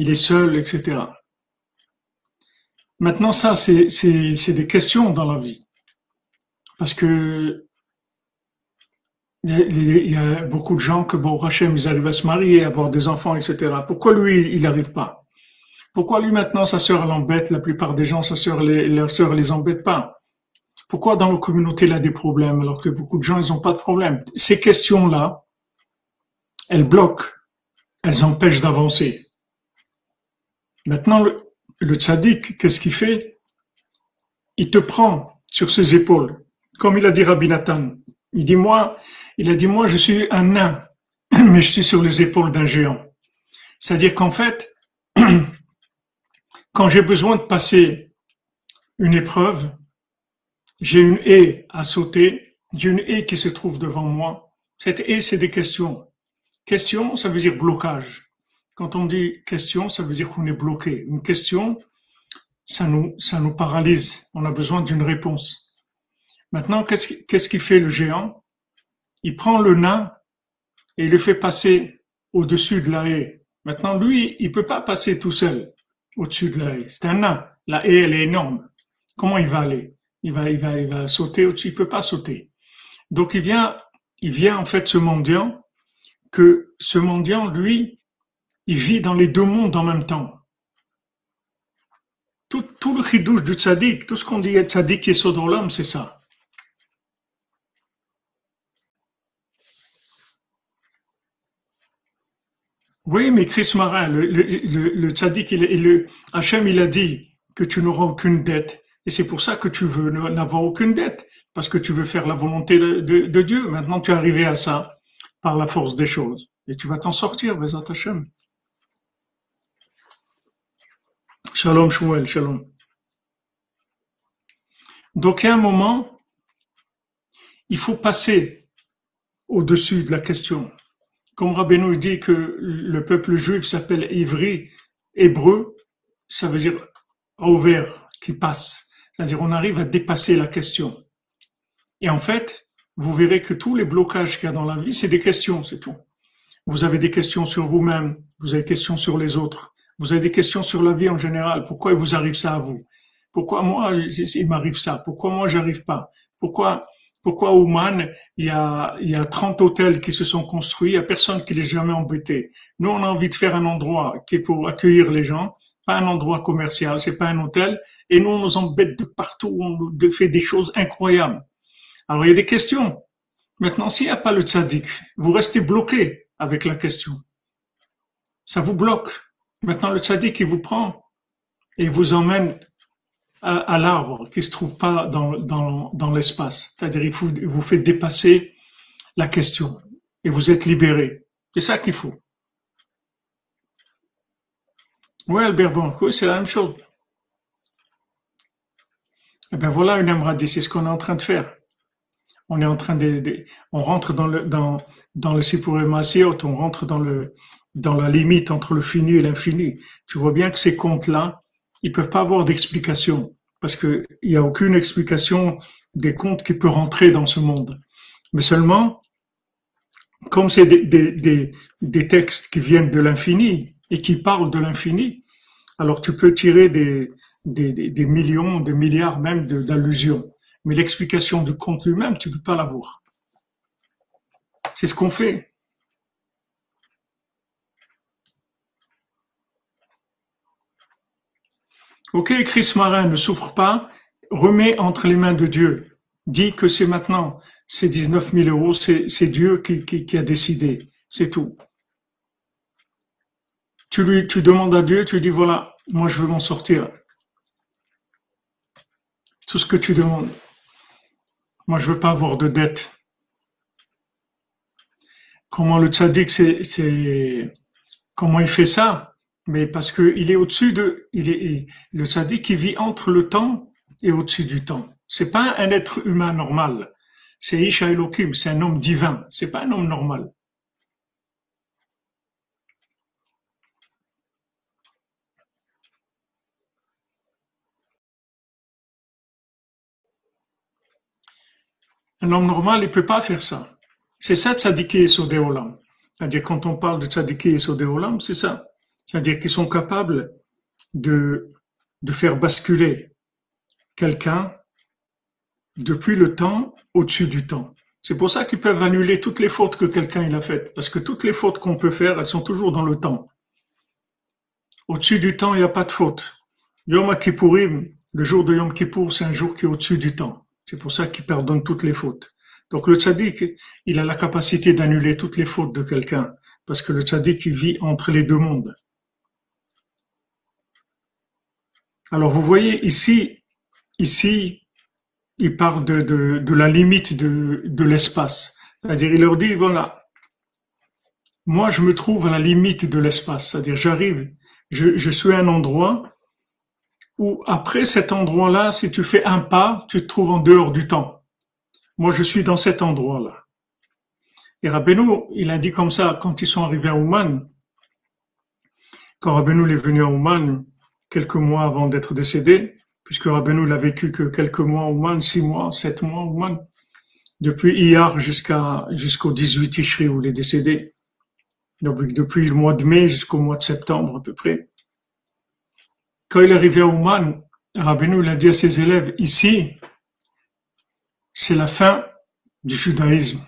est, seul, etc. Maintenant, ça, c'est, des questions dans la vie. Parce que il y a beaucoup de gens que, bon, Rachem, ils arrivent à se marier, à avoir des enfants, etc. Pourquoi lui, il n'arrive pas? Pourquoi lui, maintenant, sa sœur l'embête La plupart des gens, sa sœur, les, leur sœur les embête pas? Pourquoi dans la communauté, il a des problèmes, alors que beaucoup de gens, ils n'ont pas de problème? Ces questions-là, elles bloquent, elles empêchent d'avancer. Maintenant, le, le tzaddik, qu'est-ce qu'il fait? Il te prend sur ses épaules, comme il a dit Rabbi Nathan. Il dit, moi, il a dit, moi, je suis un nain, mais je suis sur les épaules d'un géant. C'est-à-dire qu'en fait, quand j'ai besoin de passer une épreuve, j'ai une haie à sauter, j'ai une haie qui se trouve devant moi. Cette haie, c'est des questions. Question, ça veut dire blocage. Quand on dit question, ça veut dire qu'on est bloqué. Une question, ça nous, ça nous paralyse. On a besoin d'une réponse. Maintenant, qu'est-ce qui fait le géant? Il prend le nain et il le fait passer au-dessus de la haie. Maintenant, lui, il peut pas passer tout seul au-dessus de la haie. C'est un nain. La haie, elle est énorme. Comment il va aller? Il va, il va, il va sauter au-dessus. Il peut pas sauter. Donc, il vient, il vient en fait ce mendiant que ce mendiant, lui, il vit dans les deux mondes en même temps. Tout, tout le chidouche du tzaddik, tout ce qu'on dit tzaddik et l'homme, c'est ça. Oui, mais Chris Marin, le, le, le, le tzaddik, il, Hachem, il a dit que tu n'auras aucune dette. Et c'est pour ça que tu veux n'avoir aucune dette. Parce que tu veux faire la volonté de, Dieu. Maintenant, tu es arrivé à ça par la force des choses. Et tu vas t'en sortir, Bezat Hachem. Shalom, Shmuel, shalom. Donc, il un moment, il faut passer au-dessus de la question. Comme Rabbeinu dit que le peuple juif s'appelle Ivri, hébreu, ça veut dire ouvert, qui passe. C'est-à-dire on arrive à dépasser la question. Et en fait, vous verrez que tous les blocages qu'il y a dans la vie, c'est des questions, c'est tout. Vous avez des questions sur vous-même, vous avez des questions sur les autres, vous avez des questions sur la vie en général. Pourquoi il vous arrive ça à vous? Pourquoi moi, il m'arrive ça? Pourquoi moi, j'arrive pas? Pourquoi pourquoi au Man, il y a, il y a 30 hôtels qui se sont construits, il y a personne qui les jamais embêté. Nous, on a envie de faire un endroit qui est pour accueillir les gens, pas un endroit commercial, c'est pas un hôtel, et nous, on nous embête de partout, on nous fait des choses incroyables. Alors, il y a des questions. Maintenant, s'il n'y a pas le tzaddik, vous restez bloqué avec la question. Ça vous bloque. Maintenant, le tzaddik, il vous prend et vous emmène à, à l'arbre qui se trouve pas dans, dans, dans l'espace. C'est-à-dire, il, vous fait dépasser la question et vous êtes libéré. C'est ça qu'il faut. Oui, Albert oui, c'est la même chose. Et ben voilà une Amradi, c'est ce qu'on est en train de faire. On est en train de, on rentre dans le dans dans le on rentre dans le dans la limite entre le fini et l'infini. Tu vois bien que ces comptes-là, ils peuvent pas avoir d'explication parce que il y a aucune explication des comptes qui peut rentrer dans ce monde. Mais seulement, comme c'est des, des, des, des textes qui viennent de l'infini et qui parlent de l'infini, alors tu peux tirer des, des, des, millions, des milliards même d'allusions. Mais l'explication du compte lui-même, tu peux pas l'avoir. C'est ce qu'on fait. Ok, Chris Marin, ne souffre pas, remets entre les mains de Dieu. Dis que c'est maintenant, c'est 19 000 euros, c'est Dieu qui, a décidé. C'est tout. Tu lui, tu demandes à Dieu, tu lui dis voilà, moi je veux m'en sortir. Tout ce que tu demandes. Moi je veux pas avoir de dette. Comment le tzaddik, c'est, comment il fait ça? Mais parce que il est au-dessus de, il est, il- le tzaddik qui vit entre le temps et au-dessus du temps. C'est pas un être humain normal. C'est Isha Elohim, c'est un homme divin. C'est pas un homme normal. Un homme normal, il peut pas faire ça. C'est ça tzaddiké et Sodé Olam. C'est-à-dire, quand on parle de tzaddiké et Sodé Olam, c'est ça. C'est-à-dire qu'ils sont capables de, de faire basculer quelqu'un depuis le temps au-dessus du temps. C'est pour ça qu'ils peuvent annuler toutes les fautes que quelqu'un a faites. Parce que toutes les fautes qu'on peut faire, elles sont toujours dans le temps. Au-dessus du temps, il n'y a pas de faute. Yom Kippourim, le jour de Yom Kippour, c'est un jour qui est au-dessus du temps. C'est pour ça qu'il pardonne toutes les fautes. Donc le tzaddik, il a la capacité d'annuler toutes les fautes de quelqu'un. Parce que le tzaddik, vit entre les deux mondes. Alors vous voyez ici, ici, il parle de, la limite de, l'espace. C'est-à-dire, il leur dit, voilà, moi je me trouve à la limite de l'espace. C'est-à-dire, j'arrive, je, je suis à un endroit où après cet endroit-là, si tu fais un pas, tu te trouves en dehors du temps. Moi, je suis dans cet endroit-là. Et Rabbeinu, il a dit comme ça, quand ils sont arrivés à Ouman, quand Rabbeinu est venu à Ouman, quelques mois avant d'être décédé, puisque Rabbeinu l'a vécu que quelques mois à Ouman, six mois, sept mois à Ouman, depuis Iyar jusqu'à, jusqu'au 18 Tishri où il est décédé. Donc, depuis le mois de mai jusqu'au mois de septembre, à peu près. Quand il est arrivé à Ouman, Rabbeinu, il a dit à ses élèves, ici, c'est la fin du judaïsme.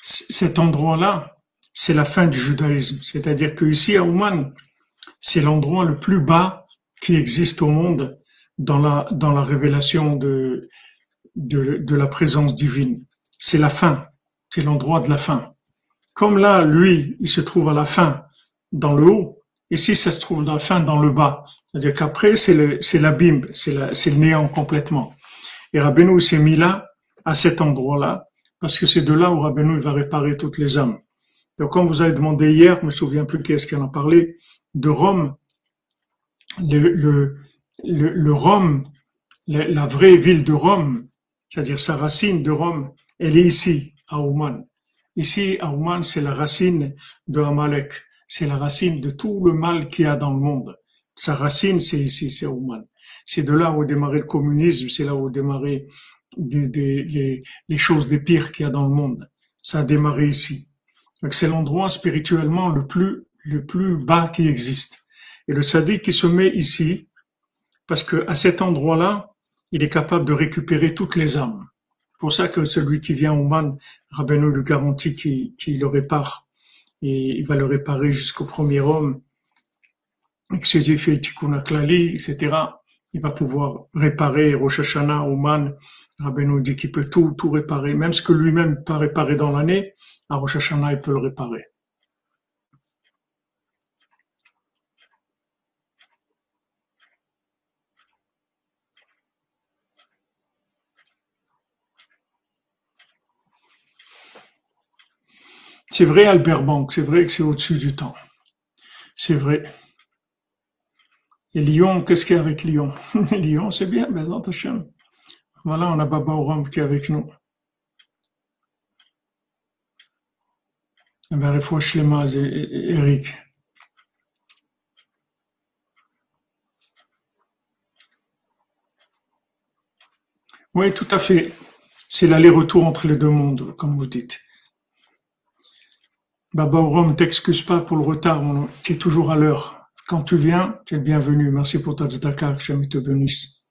Cet endroit-là, c'est la fin du judaïsme. C'est-à-dire que ici, à Ouman, c'est l'endroit le plus bas qui existe au monde dans la, révélation de, la présence divine. C'est la fin. C'est l'endroit de la fin. comme là, lui, il se trouve à la fin, dans le haut, ici, ça se trouve dans la fin, dans le bas. C'est-à-dire qu'après, c'est l'abîme, c'est la, c'est le néant complètement. Et Rabbeinu s'est mis là, à cet endroit-là, parce que c'est de là où Rabbeinu va réparer toutes les âmes. Donc, comme vous avez demandé hier, je me souviens plus qui est-ce qui en parlé, de Rome, le, Rome, la, vraie ville de Rome, c'est-à-dire sa racine de Rome, elle est ici, à Ouman. Ici, à Ouman, c'est la racine de Amalek. C'est la racine de tout le mal qu'il y a dans le monde. Sa racine, c'est ici, c'est Ouman. C'est de là où a démarré le communisme, c'est là où a démarré les, les choses les pires qu'il y a dans le monde. Ça a démarré ici. C'est l'endroit spirituellement le plus, le plus bas qui existe. Et le sadique qui se met ici, parce que à cet endroit-là, il est capable de récupérer toutes les âmes. Pour ça que celui qui vient au man, Rabbeinu le garantit qu'il le répare. Et il va le réparer jusqu'au premier homme. Avec ses effets tikkun etc. Il va pouvoir réparer Rosh Hashanah, Oman. Rabbeinu dit qu'il peut tout, tout réparer. Même ce que lui-même pas réparé dans l'année, à Rosh il peut le réparer. C'est vrai, Albert Bank, c'est vrai que c'est au-dessus du temps. C'est vrai. Et Lyon, qu'est-ce qu'il y a avec Lyon? Lyon, c'est bien, ben Voilà, on a Baba Oram qui est avec nous. Oui, tout à fait. C'est l'aller-retour entre les deux mondes, comme vous dites. Baba Rome, t'excuse pas pour le retard, tu es toujours à l'heure. Quand tu viens, tu es le bienvenu. Merci pour ta tzedaka, que te bénisse.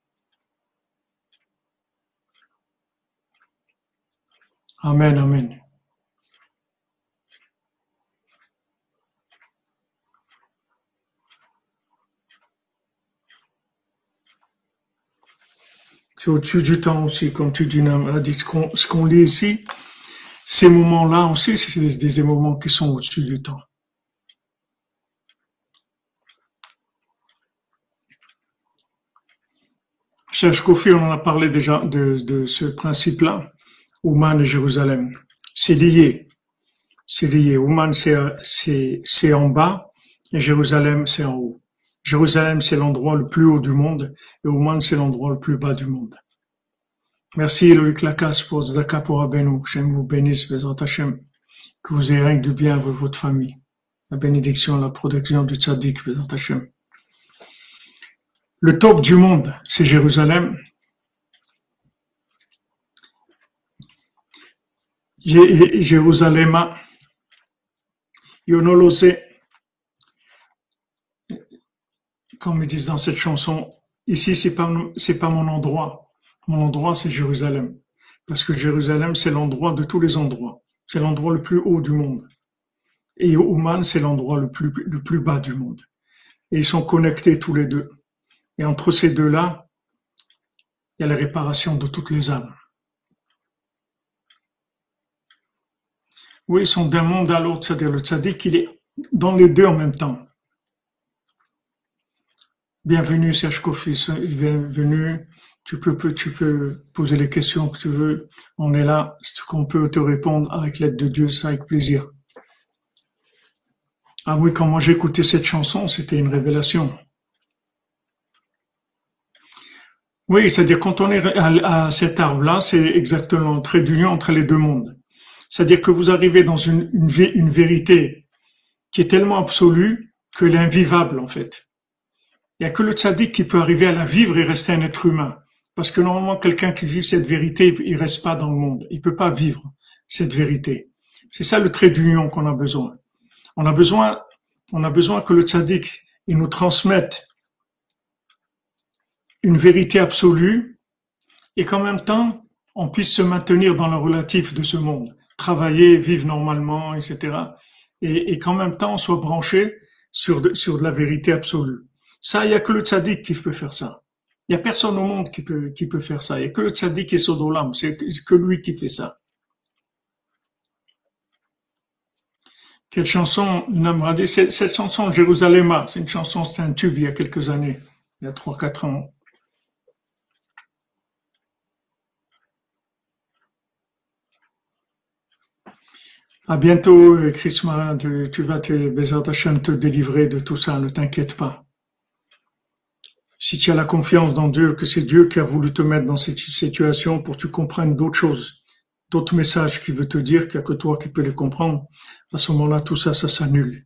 Amen, amen. C'est au-dessus du temps aussi, comme tu dis, ce qu'on lit ici, ces moments-là aussi, c'est des, moments qui sont au-dessus du temps. Cher Kofi, on en a parlé déjà de, ce principe-là, Ouman et Jérusalem. C'est lié. C'est lié. Ouman, c'est en bas et Jérusalem, c'est en haut. Jérusalem, c'est l'endroit le plus haut du monde et Ouman, c'est l'endroit le plus bas du monde. Merci Loïc Lacasse pour Zaka pour Abenou. Vous bénisse, Bézant Hachem. Que vous ayez rien que du bien avec votre famille. La bénédiction, la protection du tzaddik, Bézant Hachem. Le top du monde, c'est Jérusalem. Jérusalem, Yonolose, comme ils disent dans cette chanson, ici c'est pas, pas mon endroit. Mon endroit, c'est Jérusalem. Parce que Jérusalem, c'est l'endroit de tous les endroits. C'est l'endroit le plus haut du monde. Et Ouman, c'est l'endroit le plus, le plus bas du monde. Et ils sont connectés tous les deux. Et entre ces deux-là, il y a la réparation de toutes les âmes. Oui, ils sont d'un monde à l'autre, c'est-à-dire le tzaddik, il est dans les deux en même temps. Bienvenue Serge Kofi, bienvenue tu peux, tu peux poser les questions que tu veux. On est là. qu'on peut te répondre avec l'aide de Dieu, c'est avec plaisir. Ah oui, quand moi j'ai écouté cette chanson, c'était une révélation. Oui, c'est-à-dire quand on est à, cet arbre-là, c'est exactement un trait d'union entre les deux mondes. C'est-à-dire que vous arrivez dans une, une, vérité qui est tellement absolue qu'elle est invivable en fait. Il n'y a que le tzaddik qui peut arriver à la vivre et rester un être humain. Parce que normalement, quelqu'un qui vit cette vérité, il reste pas dans le monde. Il peut pas vivre cette vérité. C'est ça le trait d'union qu'on a besoin. On a besoin, on a besoin que le tzaddik, il nous transmette une vérité absolue et qu'en même temps, on puisse se maintenir dans le relatif de ce monde, travailler, vivre normalement, etc. Et, qu'en même temps, on soit branché sur sur de la vérité absolue. Ça, il y a que le tzaddik qui peut faire ça. Il n'y a personne au monde qui peut, qui peut faire ça. Il n'y a que le tzaddik et Sodolam. C'est que lui qui fait ça. Quelle chanson dit Cette chanson Jérusalem, c'est une chanson, c'est un tube il y a quelques années, il y a 3-4 ans. À bientôt, Chris Marin, tu, vas te, te délivrer de tout ça, ne t'inquiète pas. Si tu as la confiance dans Dieu, que c'est Dieu qui a voulu te mettre dans cette situation pour que tu comprennes d'autres choses, d'autres messages qu'il veut te dire, qu'il n'y a que toi qui peux les comprendre, à ce moment-là, tout ça, ça s'annule.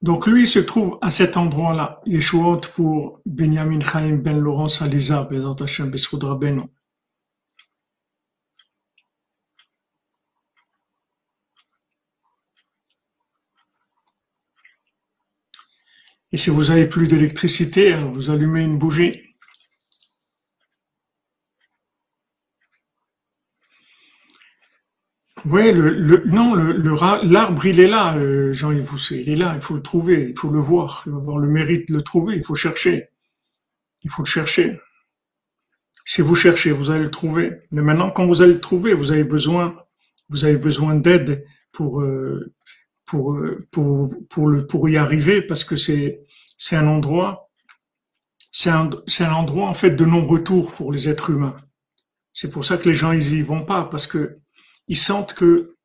Donc lui se trouve à cet endroit-là, Yeshuot pour Benjamin Chaim ben Laurence Aliza, Bezat Hashem Besroudra Beno. Et si vous avez plus d'électricité, hein, vous allumez une bougie. Oui, non, l'arbre, il est là, euh, Jean-Yves il est là, il faut le trouver, il faut le voir, il faut avoir le mérite de le trouver, il faut chercher. Il faut le chercher. Si vous cherchez, vous allez le trouver. Mais maintenant, quand vous allez le trouver, vous avez besoin, besoin d'aide pour, euh, pour, euh, pour, pour, pour y arriver parce que c'est, c'est un endroit, c'est un, c'est un endroit, en fait, de non-retour pour les êtres humains. C'est pour ça que les gens, ils y vont pas parce que ils sentent que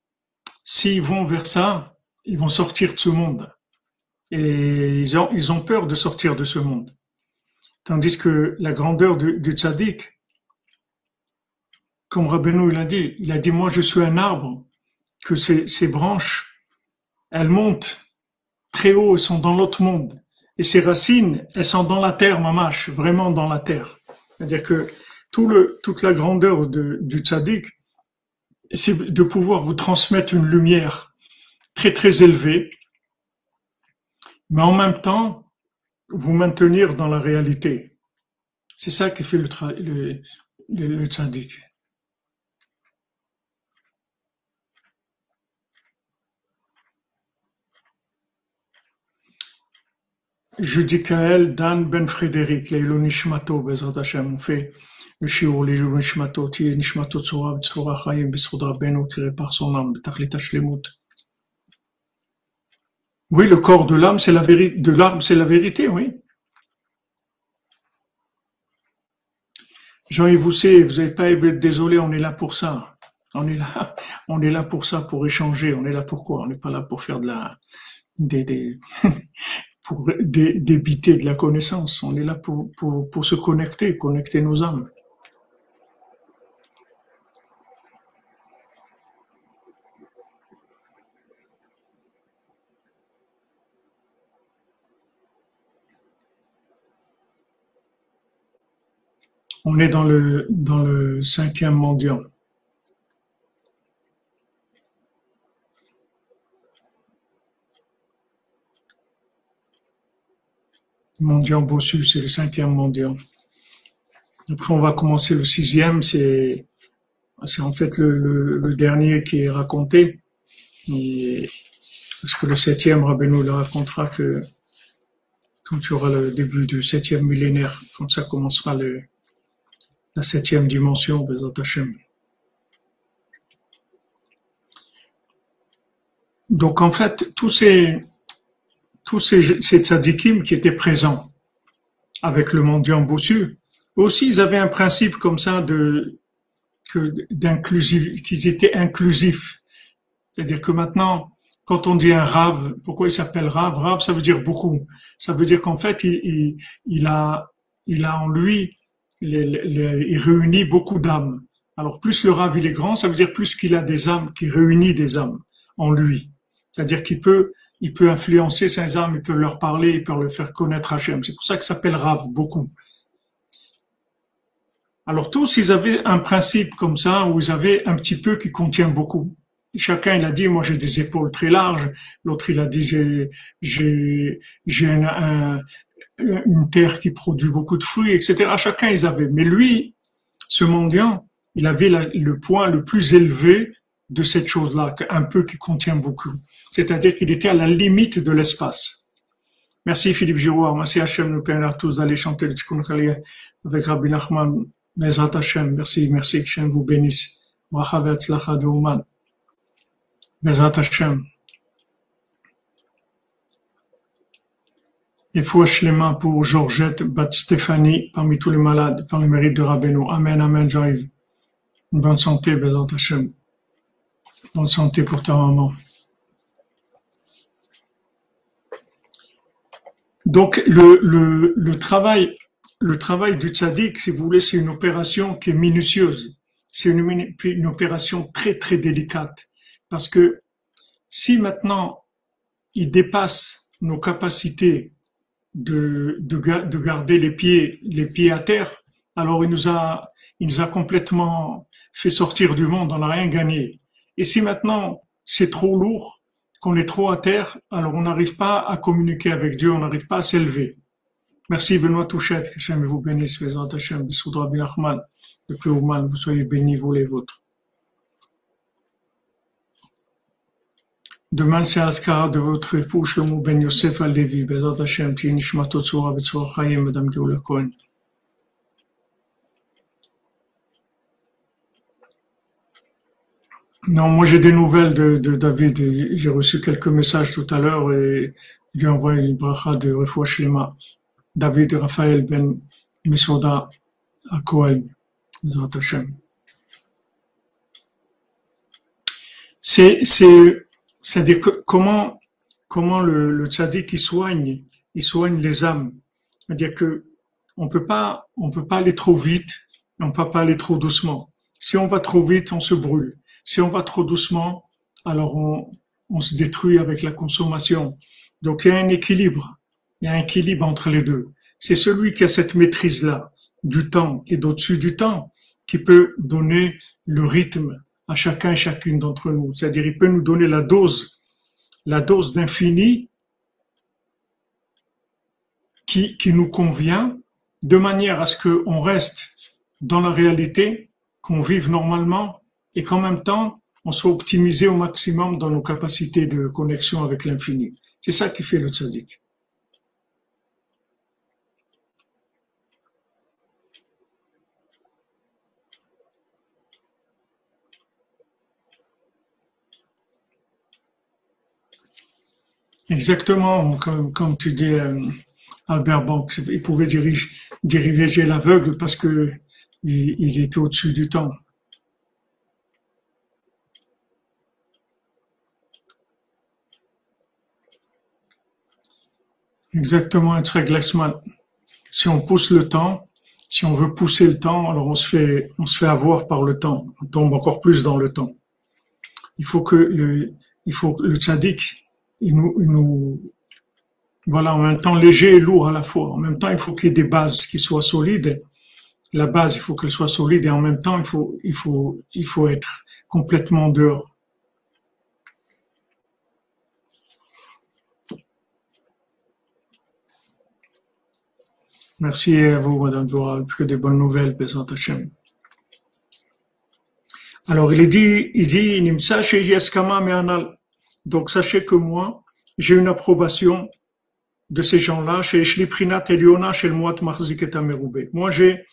s'ils vont vers ça, ils vont sortir de ce monde. Et ils ont, ils ont peur de sortir de ce monde. Tandis que la grandeur du, du tzaddik, comme Rabbeinu il a dit, il a dit, moi je suis un arbre, que ces, ces branches, elles montent très haut, elles sont dans l'autre monde. Et ces racines, elles sont dans la terre, mamache, vraiment dans la terre. C'est-à-dire que toute la grandeur de, du tzaddik, c'est de pouvoir vous transmettre une lumière très très élevée, mais en même temps vous maintenir dans la réalité. C'est ça qui fait le, le, le, le tzaddik. Judicaël Ben Nishmato, Bezrat Hashem, on fait le shiur Leilo Nishmato, Tiye Nishmato Tzora, B'tzora Chayim, B'tzod Rabbeinu, tiré par son âme. Oui, le corps de l'âme, c'est la vérité, de l'arbre, c'est la vérité, oui. Jean-Yves Vousset, vous n'avez pas être désolé, on est là pour ça. On est là, on est là pour ça, pour échanger. On est là pour quoi? On n'est pas là pour faire de la, pour débiter de la connaissance. On est là pour, pour, pour se connecter, connecter nos âmes. On est dans le, dans le cinquième mondial. Mondial Bossu, c'est le cinquième mondial. Après, on va commencer le sixième, c'est, c'est en fait le, le, dernier qui est raconté. Et, parce que le septième, Rabbeinu le racontera que quand tu auras le début du septième millénaire, quand ça commencera le, la septième dimension, Bezat Hashem. Donc en fait, tous ces, tous ces, ces tzadikim qui étaient présents avec le mendiant bossu, aussi ils avaient un principe comme ça de d'inclusif, qu'ils étaient inclusifs. C'est-à-dire que maintenant, quand on dit un rave, pourquoi il s'appelle rave? Rave, ça veut dire beaucoup. Ça veut dire qu'en fait, il, il, a, il a en lui, il réunit beaucoup d'âmes. Alors plus le rave il est grand, ça veut dire plus qu'il a des âmes, qu'il réunit des âmes en lui. C'est-à-dire qu'il peut il peut influencer ses âmes, il peut leur parler, il peut leur faire connaître Hachem. C'est pour ça que ça s'appelle Rav, beaucoup. Alors tous, ils avaient un principe comme ça, où ils avaient un petit peu qui contient beaucoup. Chacun, il a dit, moi j'ai des épaules très larges. L'autre, il a dit, j'ai, j'ai, j'ai un, une terre qui produit beaucoup de fruits, etc. Chacun, ils avaient. Mais lui, ce mendiant, il avait le point le plus élevé de cette chose-là, un peu qui contient beaucoup. C'est-à-dire qu'il était à la limite de l'espace. Merci Philippe Giroir, merci Hachem, nous permet à tous d'aller chanter le Tikkun avec Rabbi Nachman, Mezrat Hachem, merci, merci, que Hachem vous bénisse. de Bezat Hashem. Et foi Shlema pour Georgette Bat Stéphanie, parmi tous les malades, par le mérite de Rabbeinu. Amen, Amen, j'arrive. Bonne santé, Bezat Hashem. Bonne santé pour ta maman. Donc, le, travail, le travail du tzaddik, si vous voulez, c'est une opération qui est minutieuse. C'est une, opération très, très délicate. Parce que si maintenant il dépasse nos capacités de, de, de garder les pieds, à terre, alors il nous a complètement fait sortir du monde, on n'a rien gagné. Et si maintenant c'est trop lourd, qu'on est trop à terre, alors on n'arrive pas à communiquer avec Dieu, on n'arrive pas à s'élever. Merci Benoît Touchette, que Hachem vous bénisse, Bézat Hachem, Bissoudra Bin Ahmad, le plus vous soyez bénis, vous les vôtres. Demain, c'est Askara de votre époux, Shlomo Ben Yosef Alevi, Bézat Hachem, Ti Nishmatot Tzora, Betzora Chayim, Madame Geoula Cohen. Non, moi j'ai des nouvelles de, de David. J'ai reçu quelques messages tout à l'heure et il lui envoie une bracha de Refoua. David Raphaël Ben Mesoda à Cohen. C'est, c'est, c'est-à-dire que comment, comment le, le tzaddik il soigne, il soigne les âmes. C'est-à-dire que on peut pas, on peut pas aller trop vite, on peut pas aller trop doucement. Si on va trop vite, on se brûle. Si on va trop doucement, alors on, se détruit avec la consommation. Donc il y a un équilibre. Il y a un équilibre entre les deux. C'est celui qui a cette maîtrise-là du temps et d'au-dessus du temps qui peut donner le rythme à chacun et chacune d'entre nous. C'est-à-dire, il peut nous donner la dose, la dose d'infini qui, qui nous convient de manière à ce qu'on reste dans la réalité, qu'on vive normalement et qu'en même temps, on soit optimisé au maximum dans nos capacités de connexion avec l'infini. C'est ça qui fait le tzaddik. Exactement, comme, tu dis, euh, Albert Banks, il pouvait diriger, l'aveugle parce que il était au-dessus du temps. Exactement, un trait Glassman. Si on pousse le temps, si on veut pousser le temps, alors on se fait, on se fait avoir par le temps. On tombe encore plus dans le temps. Il faut que le, il faut le tzaddik, il nous, il nous, voilà, en même temps léger et lourd à la fois. En même temps, il faut qu'il y ait des bases qui soient solides. La base, il faut qu'elle soit solide et en même temps, il faut, il faut, il faut être complètement dehors. Merci à vous, Madame Dora, que des bonnes nouvelles, Bézant Hachem. Alors, il dit, il dit. Donc, sachez que moi, j'ai une approbation de ces gens-là, chez Prinat Eliona, chez le Moat Marzik et Moi, j'ai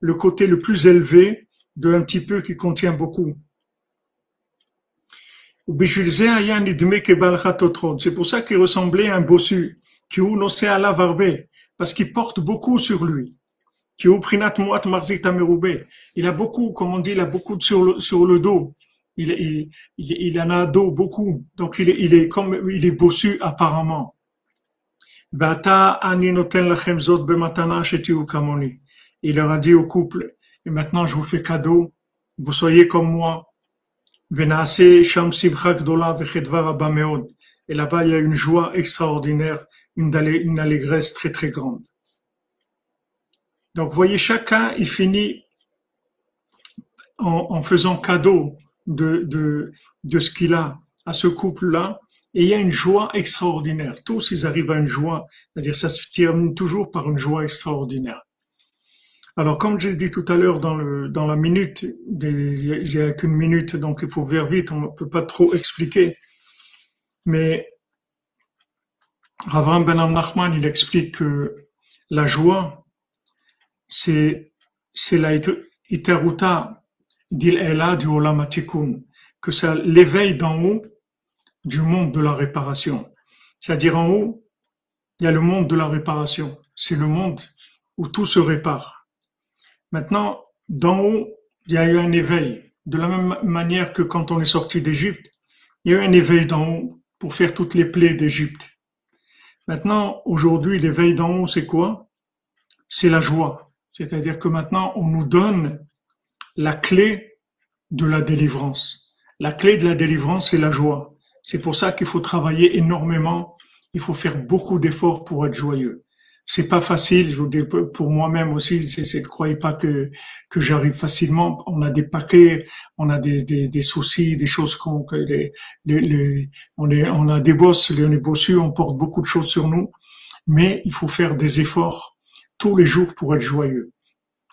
le côté le plus élevé de un petit peu qui contient beaucoup. C'est pour ça qu'il ressemblait à un bossu, qui ou à la varbe, parce qu'il porte beaucoup sur lui. Il a beaucoup, comme on dit, il a beaucoup sur le, sur le dos il, il, il, en a dos beaucoup, donc il il est comme il est bossu apparemment. Il leur a dit au couple, et maintenant je vous fais cadeau, vous soyez comme moi. Et là-bas, il y a une joie extraordinaire, une, allégresse très très grande. Donc, vous voyez, chacun, il finit en, faisant cadeau de, ce qu'il a à ce couple-là, et il y a une joie extraordinaire. Tous, ils arrivent à une joie, c'est-à-dire ça se termine toujours par une joie extraordinaire. Alors, comme j'ai dit tout à l'heure dans, dans la minute, j'ai qu'une minute, donc il faut faire vite, on ne peut pas trop expliquer. Mais Ravram Ben Nachman, il explique que la joie, c'est, c'est la iteruta d'il Ela du Olam que ça l'éveil d'en haut du monde de la réparation. C'est-à-dire en haut, il y a le monde de la réparation. C'est le monde où tout se répare. Maintenant, d'en haut, il y a eu un éveil. De la même manière que quand on est sorti d'Égypte, il y a eu un éveil d'en haut pour faire toutes les plaies d'Égypte. Maintenant, aujourd'hui, l'éveil d'en haut, c'est quoi? C'est la joie. C'est-à-dire que maintenant, on nous donne la clé de la délivrance. La clé de la délivrance, c'est la joie. C'est pour ça qu'il faut travailler énormément. Il faut faire beaucoup d'efforts pour être joyeux c'est pas facile. Je vous dis, pour moi-même aussi, c'est, ne croyez pas que que j'arrive facilement. On a des paquets, on a des, des, des soucis, des choses qu'on, les, les, on est, on a des bosses, on est bossus, on porte beaucoup de choses sur nous, mais il faut faire des efforts tous les jours pour être joyeux.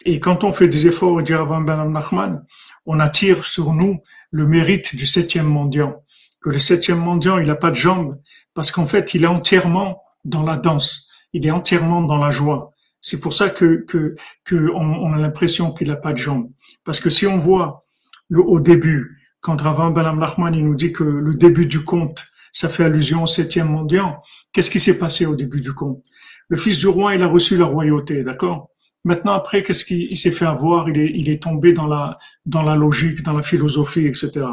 Et quand on fait des efforts, avant Ben Nachman, on attire sur nous le mérite du septième mendiant. Que le septième mendiant, il n'a pas de jambes, parce qu'en fait, il est entièrement dans la danse il est entièrement dans la joie. C'est pour ça que, que, que on, a l'impression qu'il n'a pas de jambes. Parce que si on voit le, au début, quand Ravan Balam Nachman il nous dit que le début du conte, ça fait allusion au septième mendiant, qu'est-ce qui s'est passé au début du conte? Le fils du roi, il a reçu la royauté, d'accord? Maintenant, après, qu'est-ce qu'il s'est fait avoir? Il est, il est tombé dans la, dans la logique, dans la philosophie, etc.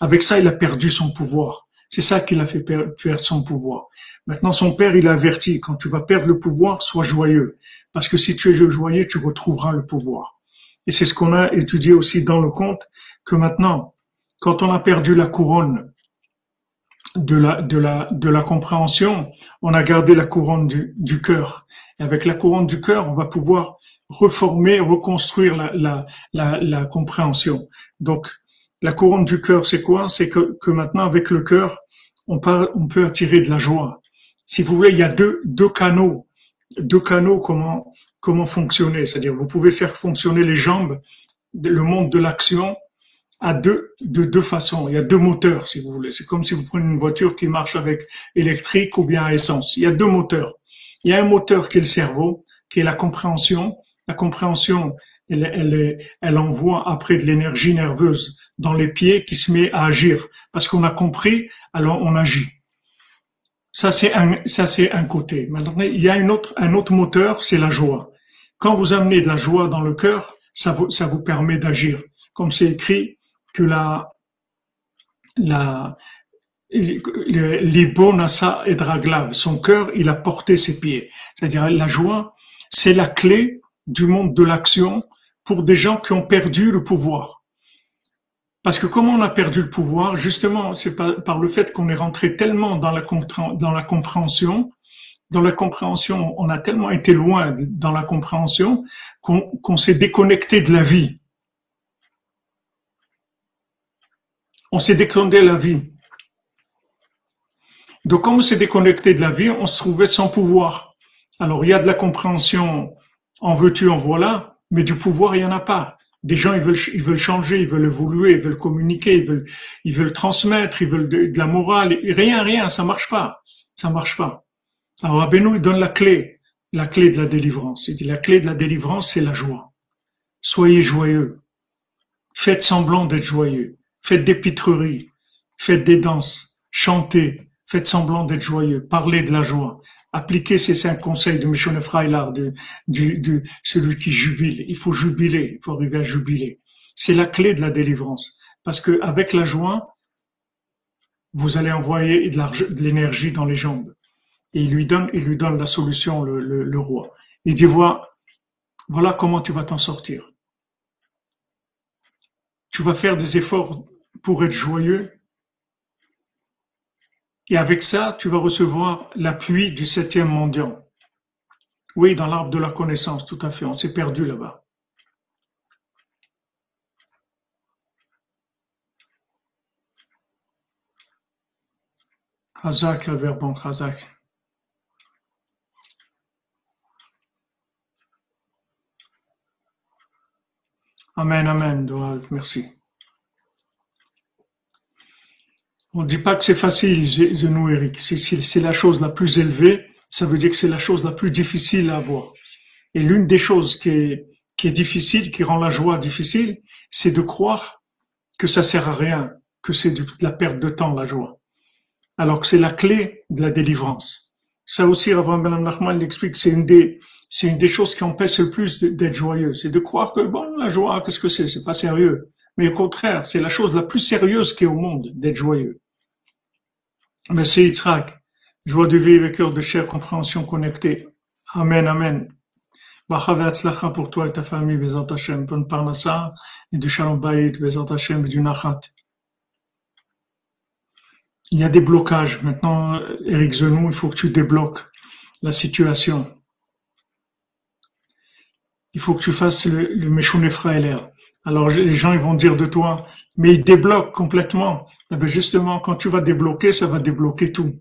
Avec ça, il a perdu son pouvoir. C'est ça qui l'a fait perdre son pouvoir. Maintenant, son père, il a averti, quand tu vas perdre le pouvoir, sois joyeux. Parce que si tu es joyeux, tu retrouveras le pouvoir. Et c'est ce qu'on a étudié aussi dans le conte, que maintenant, quand on a perdu la couronne de la, de la, de la compréhension, on a gardé la couronne du, du cœur. Et avec la couronne du cœur, on va pouvoir reformer, reconstruire la, la, la, compréhension. Donc, la couronne du cœur, c'est quoi? C'est que, que maintenant, avec le cœur, on, on peut attirer de la joie. Si vous voulez, il y a deux, deux canaux, deux canaux comment, comment fonctionner. C'est-à-dire, vous pouvez faire fonctionner les jambes, le monde de l'action, à deux, de deux façons. Il y a deux moteurs, si vous voulez. C'est comme si vous prenez une voiture qui marche avec électrique ou bien à essence. Il y a deux moteurs. Il y a un moteur qui est le cerveau, qui est la compréhension. La compréhension, elle, envoie après de l'énergie nerveuse dans les pieds qui se met à agir. Parce qu'on a compris, alors on agit. Ça, c'est un, ça, c'est un côté. Maintenant, il y a une autre, un autre moteur, c'est la joie. Quand vous amenez de la joie dans le cœur, ça vous, ça vous permet d'agir. Comme c'est écrit que la, la, l'ibonasa et draglav, son cœur, il a porté ses pieds. C'est-à-dire, la joie, c'est la clé du monde de l'action pour des gens qui ont perdu le pouvoir. Parce que comment on a perdu le pouvoir, justement, c'est par, le fait qu'on est rentré tellement dans la, compréhension, dans la compréhension, on a tellement été loin dans la compréhension qu'on s'est déconnecté de la vie. On s'est déconnecté de la vie. Donc, comme on s'est déconnecté de la vie, on se trouvait sans pouvoir. Alors, il y a de la compréhension, en veux-tu, en voilà, mais du pouvoir, il n'y en a pas. Des gens, ils veulent, changer, ils veulent évoluer, ils veulent communiquer, ils veulent, transmettre, ils veulent de, la morale. Rien, rien, ça marche pas. Ça marche pas. Alors, Abenou, il donne la clé, la clé de la délivrance. Il dit, la clé de la délivrance, c'est la joie. Soyez joyeux. Faites semblant d'être joyeux. Faites des pitreries. Faites des danses. Chantez. Faites semblant d'être joyeux. Parlez de la joie appliquer ces cinq conseils de M. Nefreilar, de, du, celui qui jubile. Il faut jubiler, il faut arriver à jubiler. C'est la clé de la délivrance. Parce que avec la joie, vous allez envoyer de l'énergie dans les jambes. Et il lui donne, il lui donne la solution, le roi. Il dit, voilà, voilà comment tu vas t'en sortir. Tu vas faire des efforts pour être joyeux et avec ça, tu vas recevoir l'appui du septième mondial. Oui, dans l'arbre de la connaissance, tout à fait. On s'est perdu là-bas. Hazak, Albert Hazak. Amen, amen, merci. On ne dit pas que c'est facile, Zenou Eric. C'est la chose la plus élevée, ça veut dire que c'est la chose la plus difficile à avoir. Et l'une des choses qui est, qui est difficile, qui rend la joie difficile, c'est de croire que ça sert à rien, que c'est de la perte de temps, la joie. alors que c'est la clé de la délivrance. Ça aussi, Rav Ben Nachman l'explique, c'est une des, c'est une des choses qui empêche le plus d'être joyeux. C'est de croire que, bon, la joie, qu'est-ce que c'est? C'est pas sérieux. Mais au contraire, c'est la chose la plus sérieuse qui est au monde, d'être joyeux. Merci Yitzhak. Joie de vivre, cœur de chair, compréhension connectée. Amen, amen. pour toi et ta famille, Bezat Hashem, bonne et du shalom bayit, Bezat Hashem, et du nachat. Il y a des blocages. Maintenant, Eric Zenou, il faut que tu débloques la situation. Il faut que tu fasses le, le l'air. Alors les gens ils vont dire de toi, mais il débloque complètement. Eh bien justement, quand tu vas débloquer, ça va débloquer tout.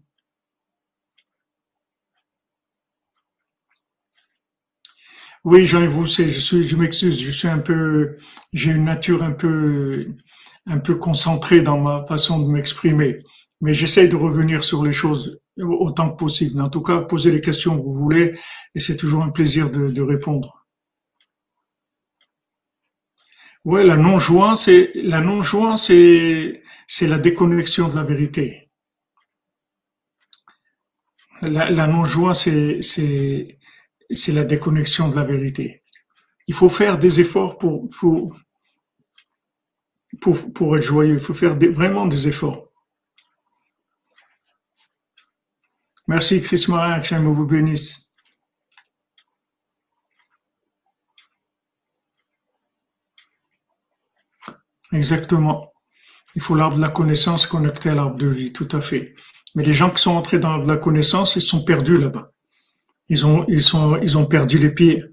Oui, Jean, vous, je suis, je m'excuse, je suis un peu, j'ai une nature un peu, un peu concentrée dans ma façon de m'exprimer mais j'essaye de revenir sur les choses autant que possible. En tout cas, posez les questions que vous voulez et c'est toujours un plaisir de, répondre. Ouais, la non-joie, c'est la non-joie, c'est c'est la déconnexion de la vérité. La, non-joie, c'est la déconnexion de la vérité. Il faut faire des efforts pour être joyeux. Il faut faire vraiment des efforts. Merci Chris Marin, que vous bénisse. Exactement. Il faut l'arbre de la connaissance connecté à l'arbre de vie, tout à fait. Mais les gens qui sont entrés dans l'arbre de la connaissance, ils sont perdus là-bas. Ils ont, ils sont, ils ont perdu les pieds.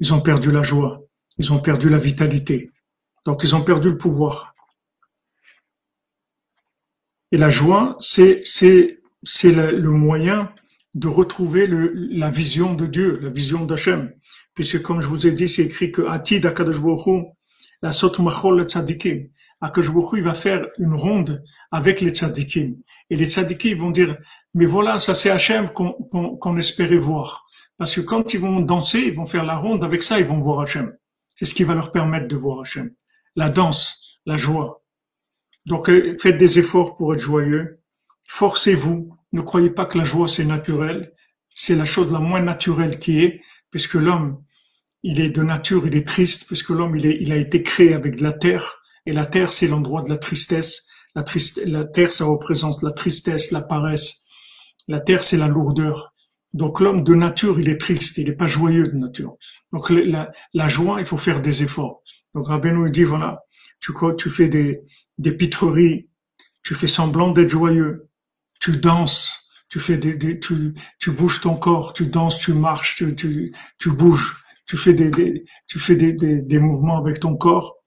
Ils ont perdu la joie. Ils ont perdu la vitalité. Donc, ils ont perdu le pouvoir. Et la joie, c'est, le, moyen de retrouver la vision de Dieu, la vision d'Hachem. Puisque comme je vous ai dit, c'est écrit que Atid la Sot Tzadikim. Akadosh il va faire une ronde avec les Tzadikim. Et les Tzadikim vont dire, mais voilà, ça c'est Hachem qu'on espérait voir. Parce que quand ils vont danser, ils vont faire la ronde, avec ça ils vont voir Hachem. C'est ce qui va leur permettre de voir Hachem. La danse, la joie. Donc euh, faites des efforts pour être joyeux Forcez-vous, ne croyez pas que la joie c'est naturel, c'est la chose la moins naturelle qui est, puisque l'homme, il est de nature, il est triste, puisque l'homme, il, il a été créé avec de la terre, et la terre, c'est l'endroit de la tristesse. La, triste, la terre, ça représente la tristesse, la paresse. La terre, c'est la lourdeur. Donc l'homme de nature, il est triste, il n'est pas joyeux de nature. Donc la, la, joie, il faut faire des efforts. Donc Rabbeinu dit, voilà, tu, tu fais des, des pitreries, tu fais semblant d'être joyeux, tu danses, tu fais des, tu, tu bouges ton corps, tu danses, tu marches, tu, tu, tu bouges, tu fais des, des tu fais des, des, des, mouvements avec ton corps.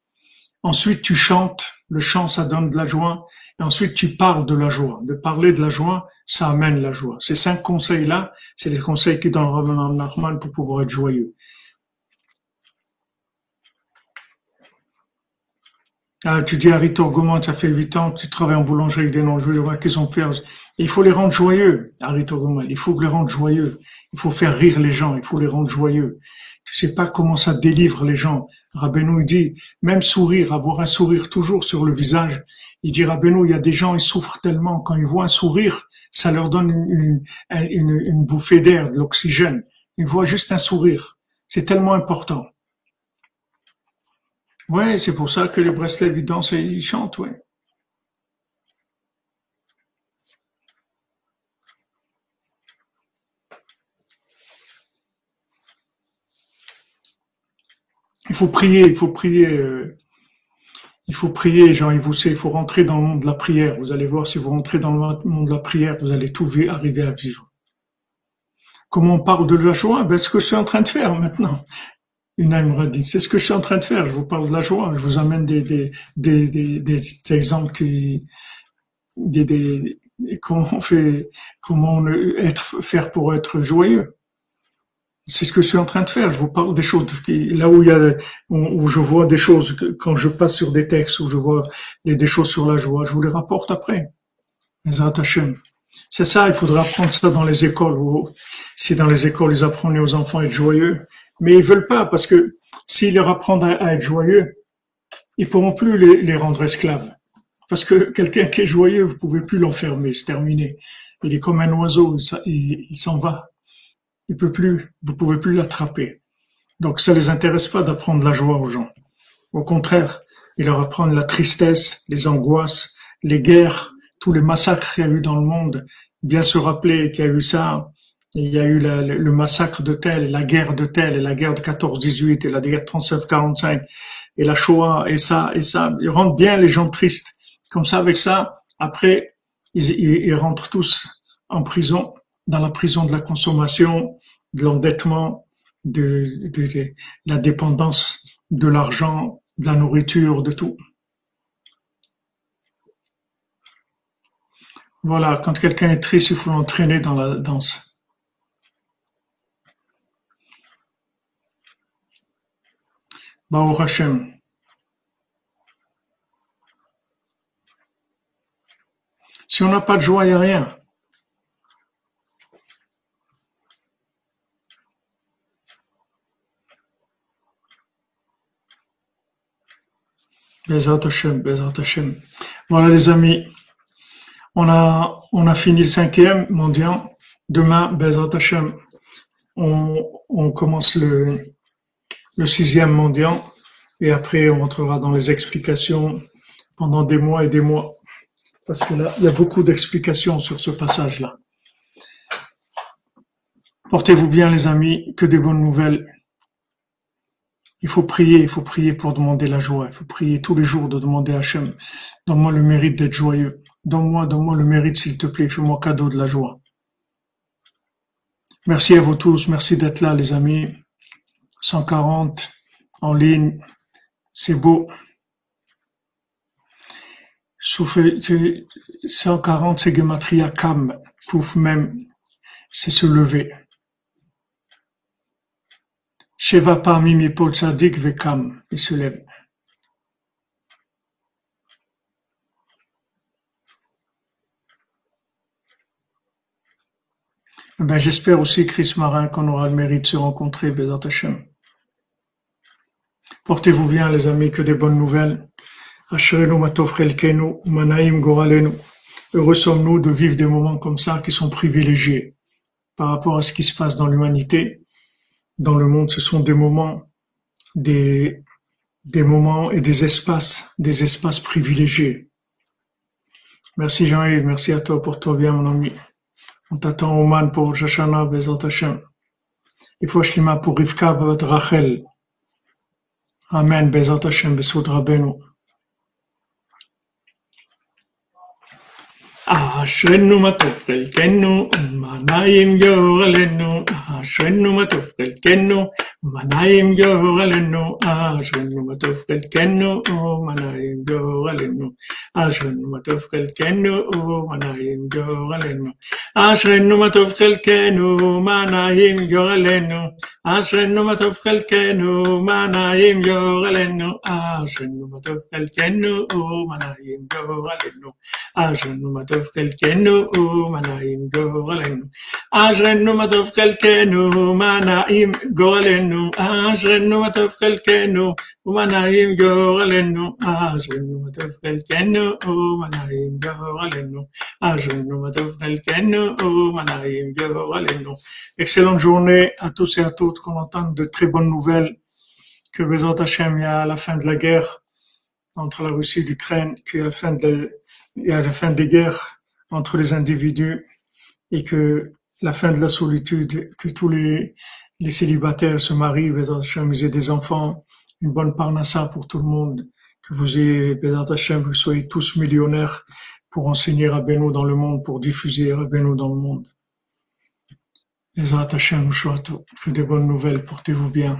Ensuite, tu chantes. Le chant, ça donne de la joie. Et ensuite, tu parles de la joie. De parler de la joie, ça amène la joie. Ces cinq conseils-là, c'est les conseils qui donnent Rav Nachman pour pouvoir être joyeux. Ah, tu dis à Rito ça fait huit ans tu travailles en boulangerie avec des non-juifs, qu'ils ont fait. Il faut les rendre joyeux, Rito Goman. Il faut les rendre joyeux. Il faut faire rire les gens. Il faut les rendre joyeux. Tu sais pas comment ça délivre les gens. Rabbeinu, il dit, même sourire, avoir un sourire toujours sur le visage. Il dit, Rabbeinu, il y a des gens, ils souffrent tellement. Quand ils voient un sourire, ça leur donne une, bouffée d'air, de l'oxygène. Ils voient juste un sourire. C'est tellement important. Ouais, c'est pour ça que les ils dansent et ils chantent, ouais. Faut prier, il faut prier. Euh, il faut prier, Jean, il vous sait, il faut rentrer dans le monde de la prière. Vous allez voir, si vous rentrez dans le monde de la prière, vous allez tout arriver à vivre. Comment on parle de la joie? Ben, Ce que je suis en train de faire maintenant. Une dit, c'est ce que je suis en train de faire. Je vous parle de la joie. Je vous amène des, des, des, des, exemples qui, des, comment on fait, comment être, faire pour être joyeux. C'est ce que je suis en train de faire. Je vous parle des choses là où il y a, où je vois des choses, quand je passe sur des textes, où je vois des choses sur la joie, je vous les rapporte après. C'est ça, il faudra apprendre ça dans les écoles. si dans les écoles, ils apprennent aux enfants à être joyeux, mais ils veulent pas parce que s'ils leur apprennent à, être joyeux, ils pourront plus les, rendre esclaves. Parce que quelqu'un qui est joyeux, vous pouvez plus l'enfermer, c'est terminé. Il est comme un oiseau, il s'en va. Il peut plus, vous pouvez plus l'attraper. Donc ça les intéresse pas d'apprendre la joie aux gens. Au contraire, il leur apprend la tristesse, les angoisses, les guerres, tous les massacres qu'il y a eu dans le monde. Bien se rappeler qu'il y a eu ça, il y a eu le massacre de tel, la guerre de tel, et la guerre de 14-18, et la guerre de 39-45, et la Shoah, et ça, et ça. Ils rendent bien les gens tristes. Comme ça, avec ça, après, ils, ils rentrent tous en prison, dans la prison de la consommation, de l'endettement, de, la dépendance de l'argent, de la nourriture, de tout. Voilà, quand quelqu'un est triste, il faut l'entraîner dans la danse. Baruch Hashem. Si on n'a pas de joie, il n'y a rien. Voilà les amis, on a, fini le cinquième mondial. Demain, Bezat Hashem, on, commence le, le sixième mondial et après on entrera dans les explications pendant des mois et des mois. Parce que là, il y a beaucoup d'explications sur ce passage-là. Portez-vous bien les amis, que des bonnes nouvelles. Il faut prier, il faut prier pour demander la joie. Il faut prier tous les jours de demander à Hachem, donne-moi le mérite d'être joyeux. Donne-moi, donne-moi le mérite s'il te plaît, fais-moi cadeau de la joie. Merci à vous tous, merci d'être là les amis. 140 en ligne, c'est beau. 140 c'est Gematria Kam, Fouf même, c'est se lever. Sheva parmi mes Tzadik Vekam, il se lève. Eh ben, j'espère aussi, Chris Marin, qu'on aura le mérite de se rencontrer, Bézat. Portez-vous bien, les amis, que des bonnes nouvelles. Heureux sommes-nous de vivre des moments comme ça qui sont privilégiés par rapport à ce qui se passe dans l'humanité dans le monde, ce sont des moments, des, des moments et des espaces, des espaces privilégiés. Merci Jean-Yves, merci à toi pour toi bien mon ami. On t'attend au man pour Jashana Bezat Hashem. Il faut Shlima pour Rivka Rachel. Amen, Bezat Hashem, Besod Rabbeinu. אשרנו מה טוב חלקנו, ומה נעים גורלנו, אשרנו מה טוב חלקנו, ומה נעים גורלנו, אשרנו מה טוב חלקנו, ומה נעים גורלנו, אשרנו מה טוב חלקנו, ומה נעים גורלנו, אשרנו מה טוב חלקנו, מה נעים גורלנו, אשרנו מה טוב חלקנו, מה נעים גורלנו, אשרנו מה טוב חלקנו, ומה נעים גורלנו, אשרנו מה טוב חלקנו ומה נעים גורלנו. אשרנו מה טוב חלקנו, מה נעים גורלנו. אשרנו מה טוב חלקנו, ומה נעים גורלנו. אשרנו מה טוב חלקנו, ומה נעים גורלנו. אשרנו מה טוב חלקנו, ומה נעים גורלנו. Excellente journée à tous et à toutes, qu'on entende de très bonnes nouvelles, que Bézat Hachem, il y a la fin de la guerre entre la Russie et l'Ukraine, qu'il y a la fin de, y a la fin des guerres entre les individus et que la fin de la solitude, que tous les, les célibataires se marient, Hashem, ils des enfants, une bonne parnassa pour tout le monde, que vous ayez, Hashem, vous soyez tous millionnaires pour enseigner à Beno dans le monde, pour diffuser à Beno dans le monde. Hashem, que des bonnes nouvelles, portez-vous bien.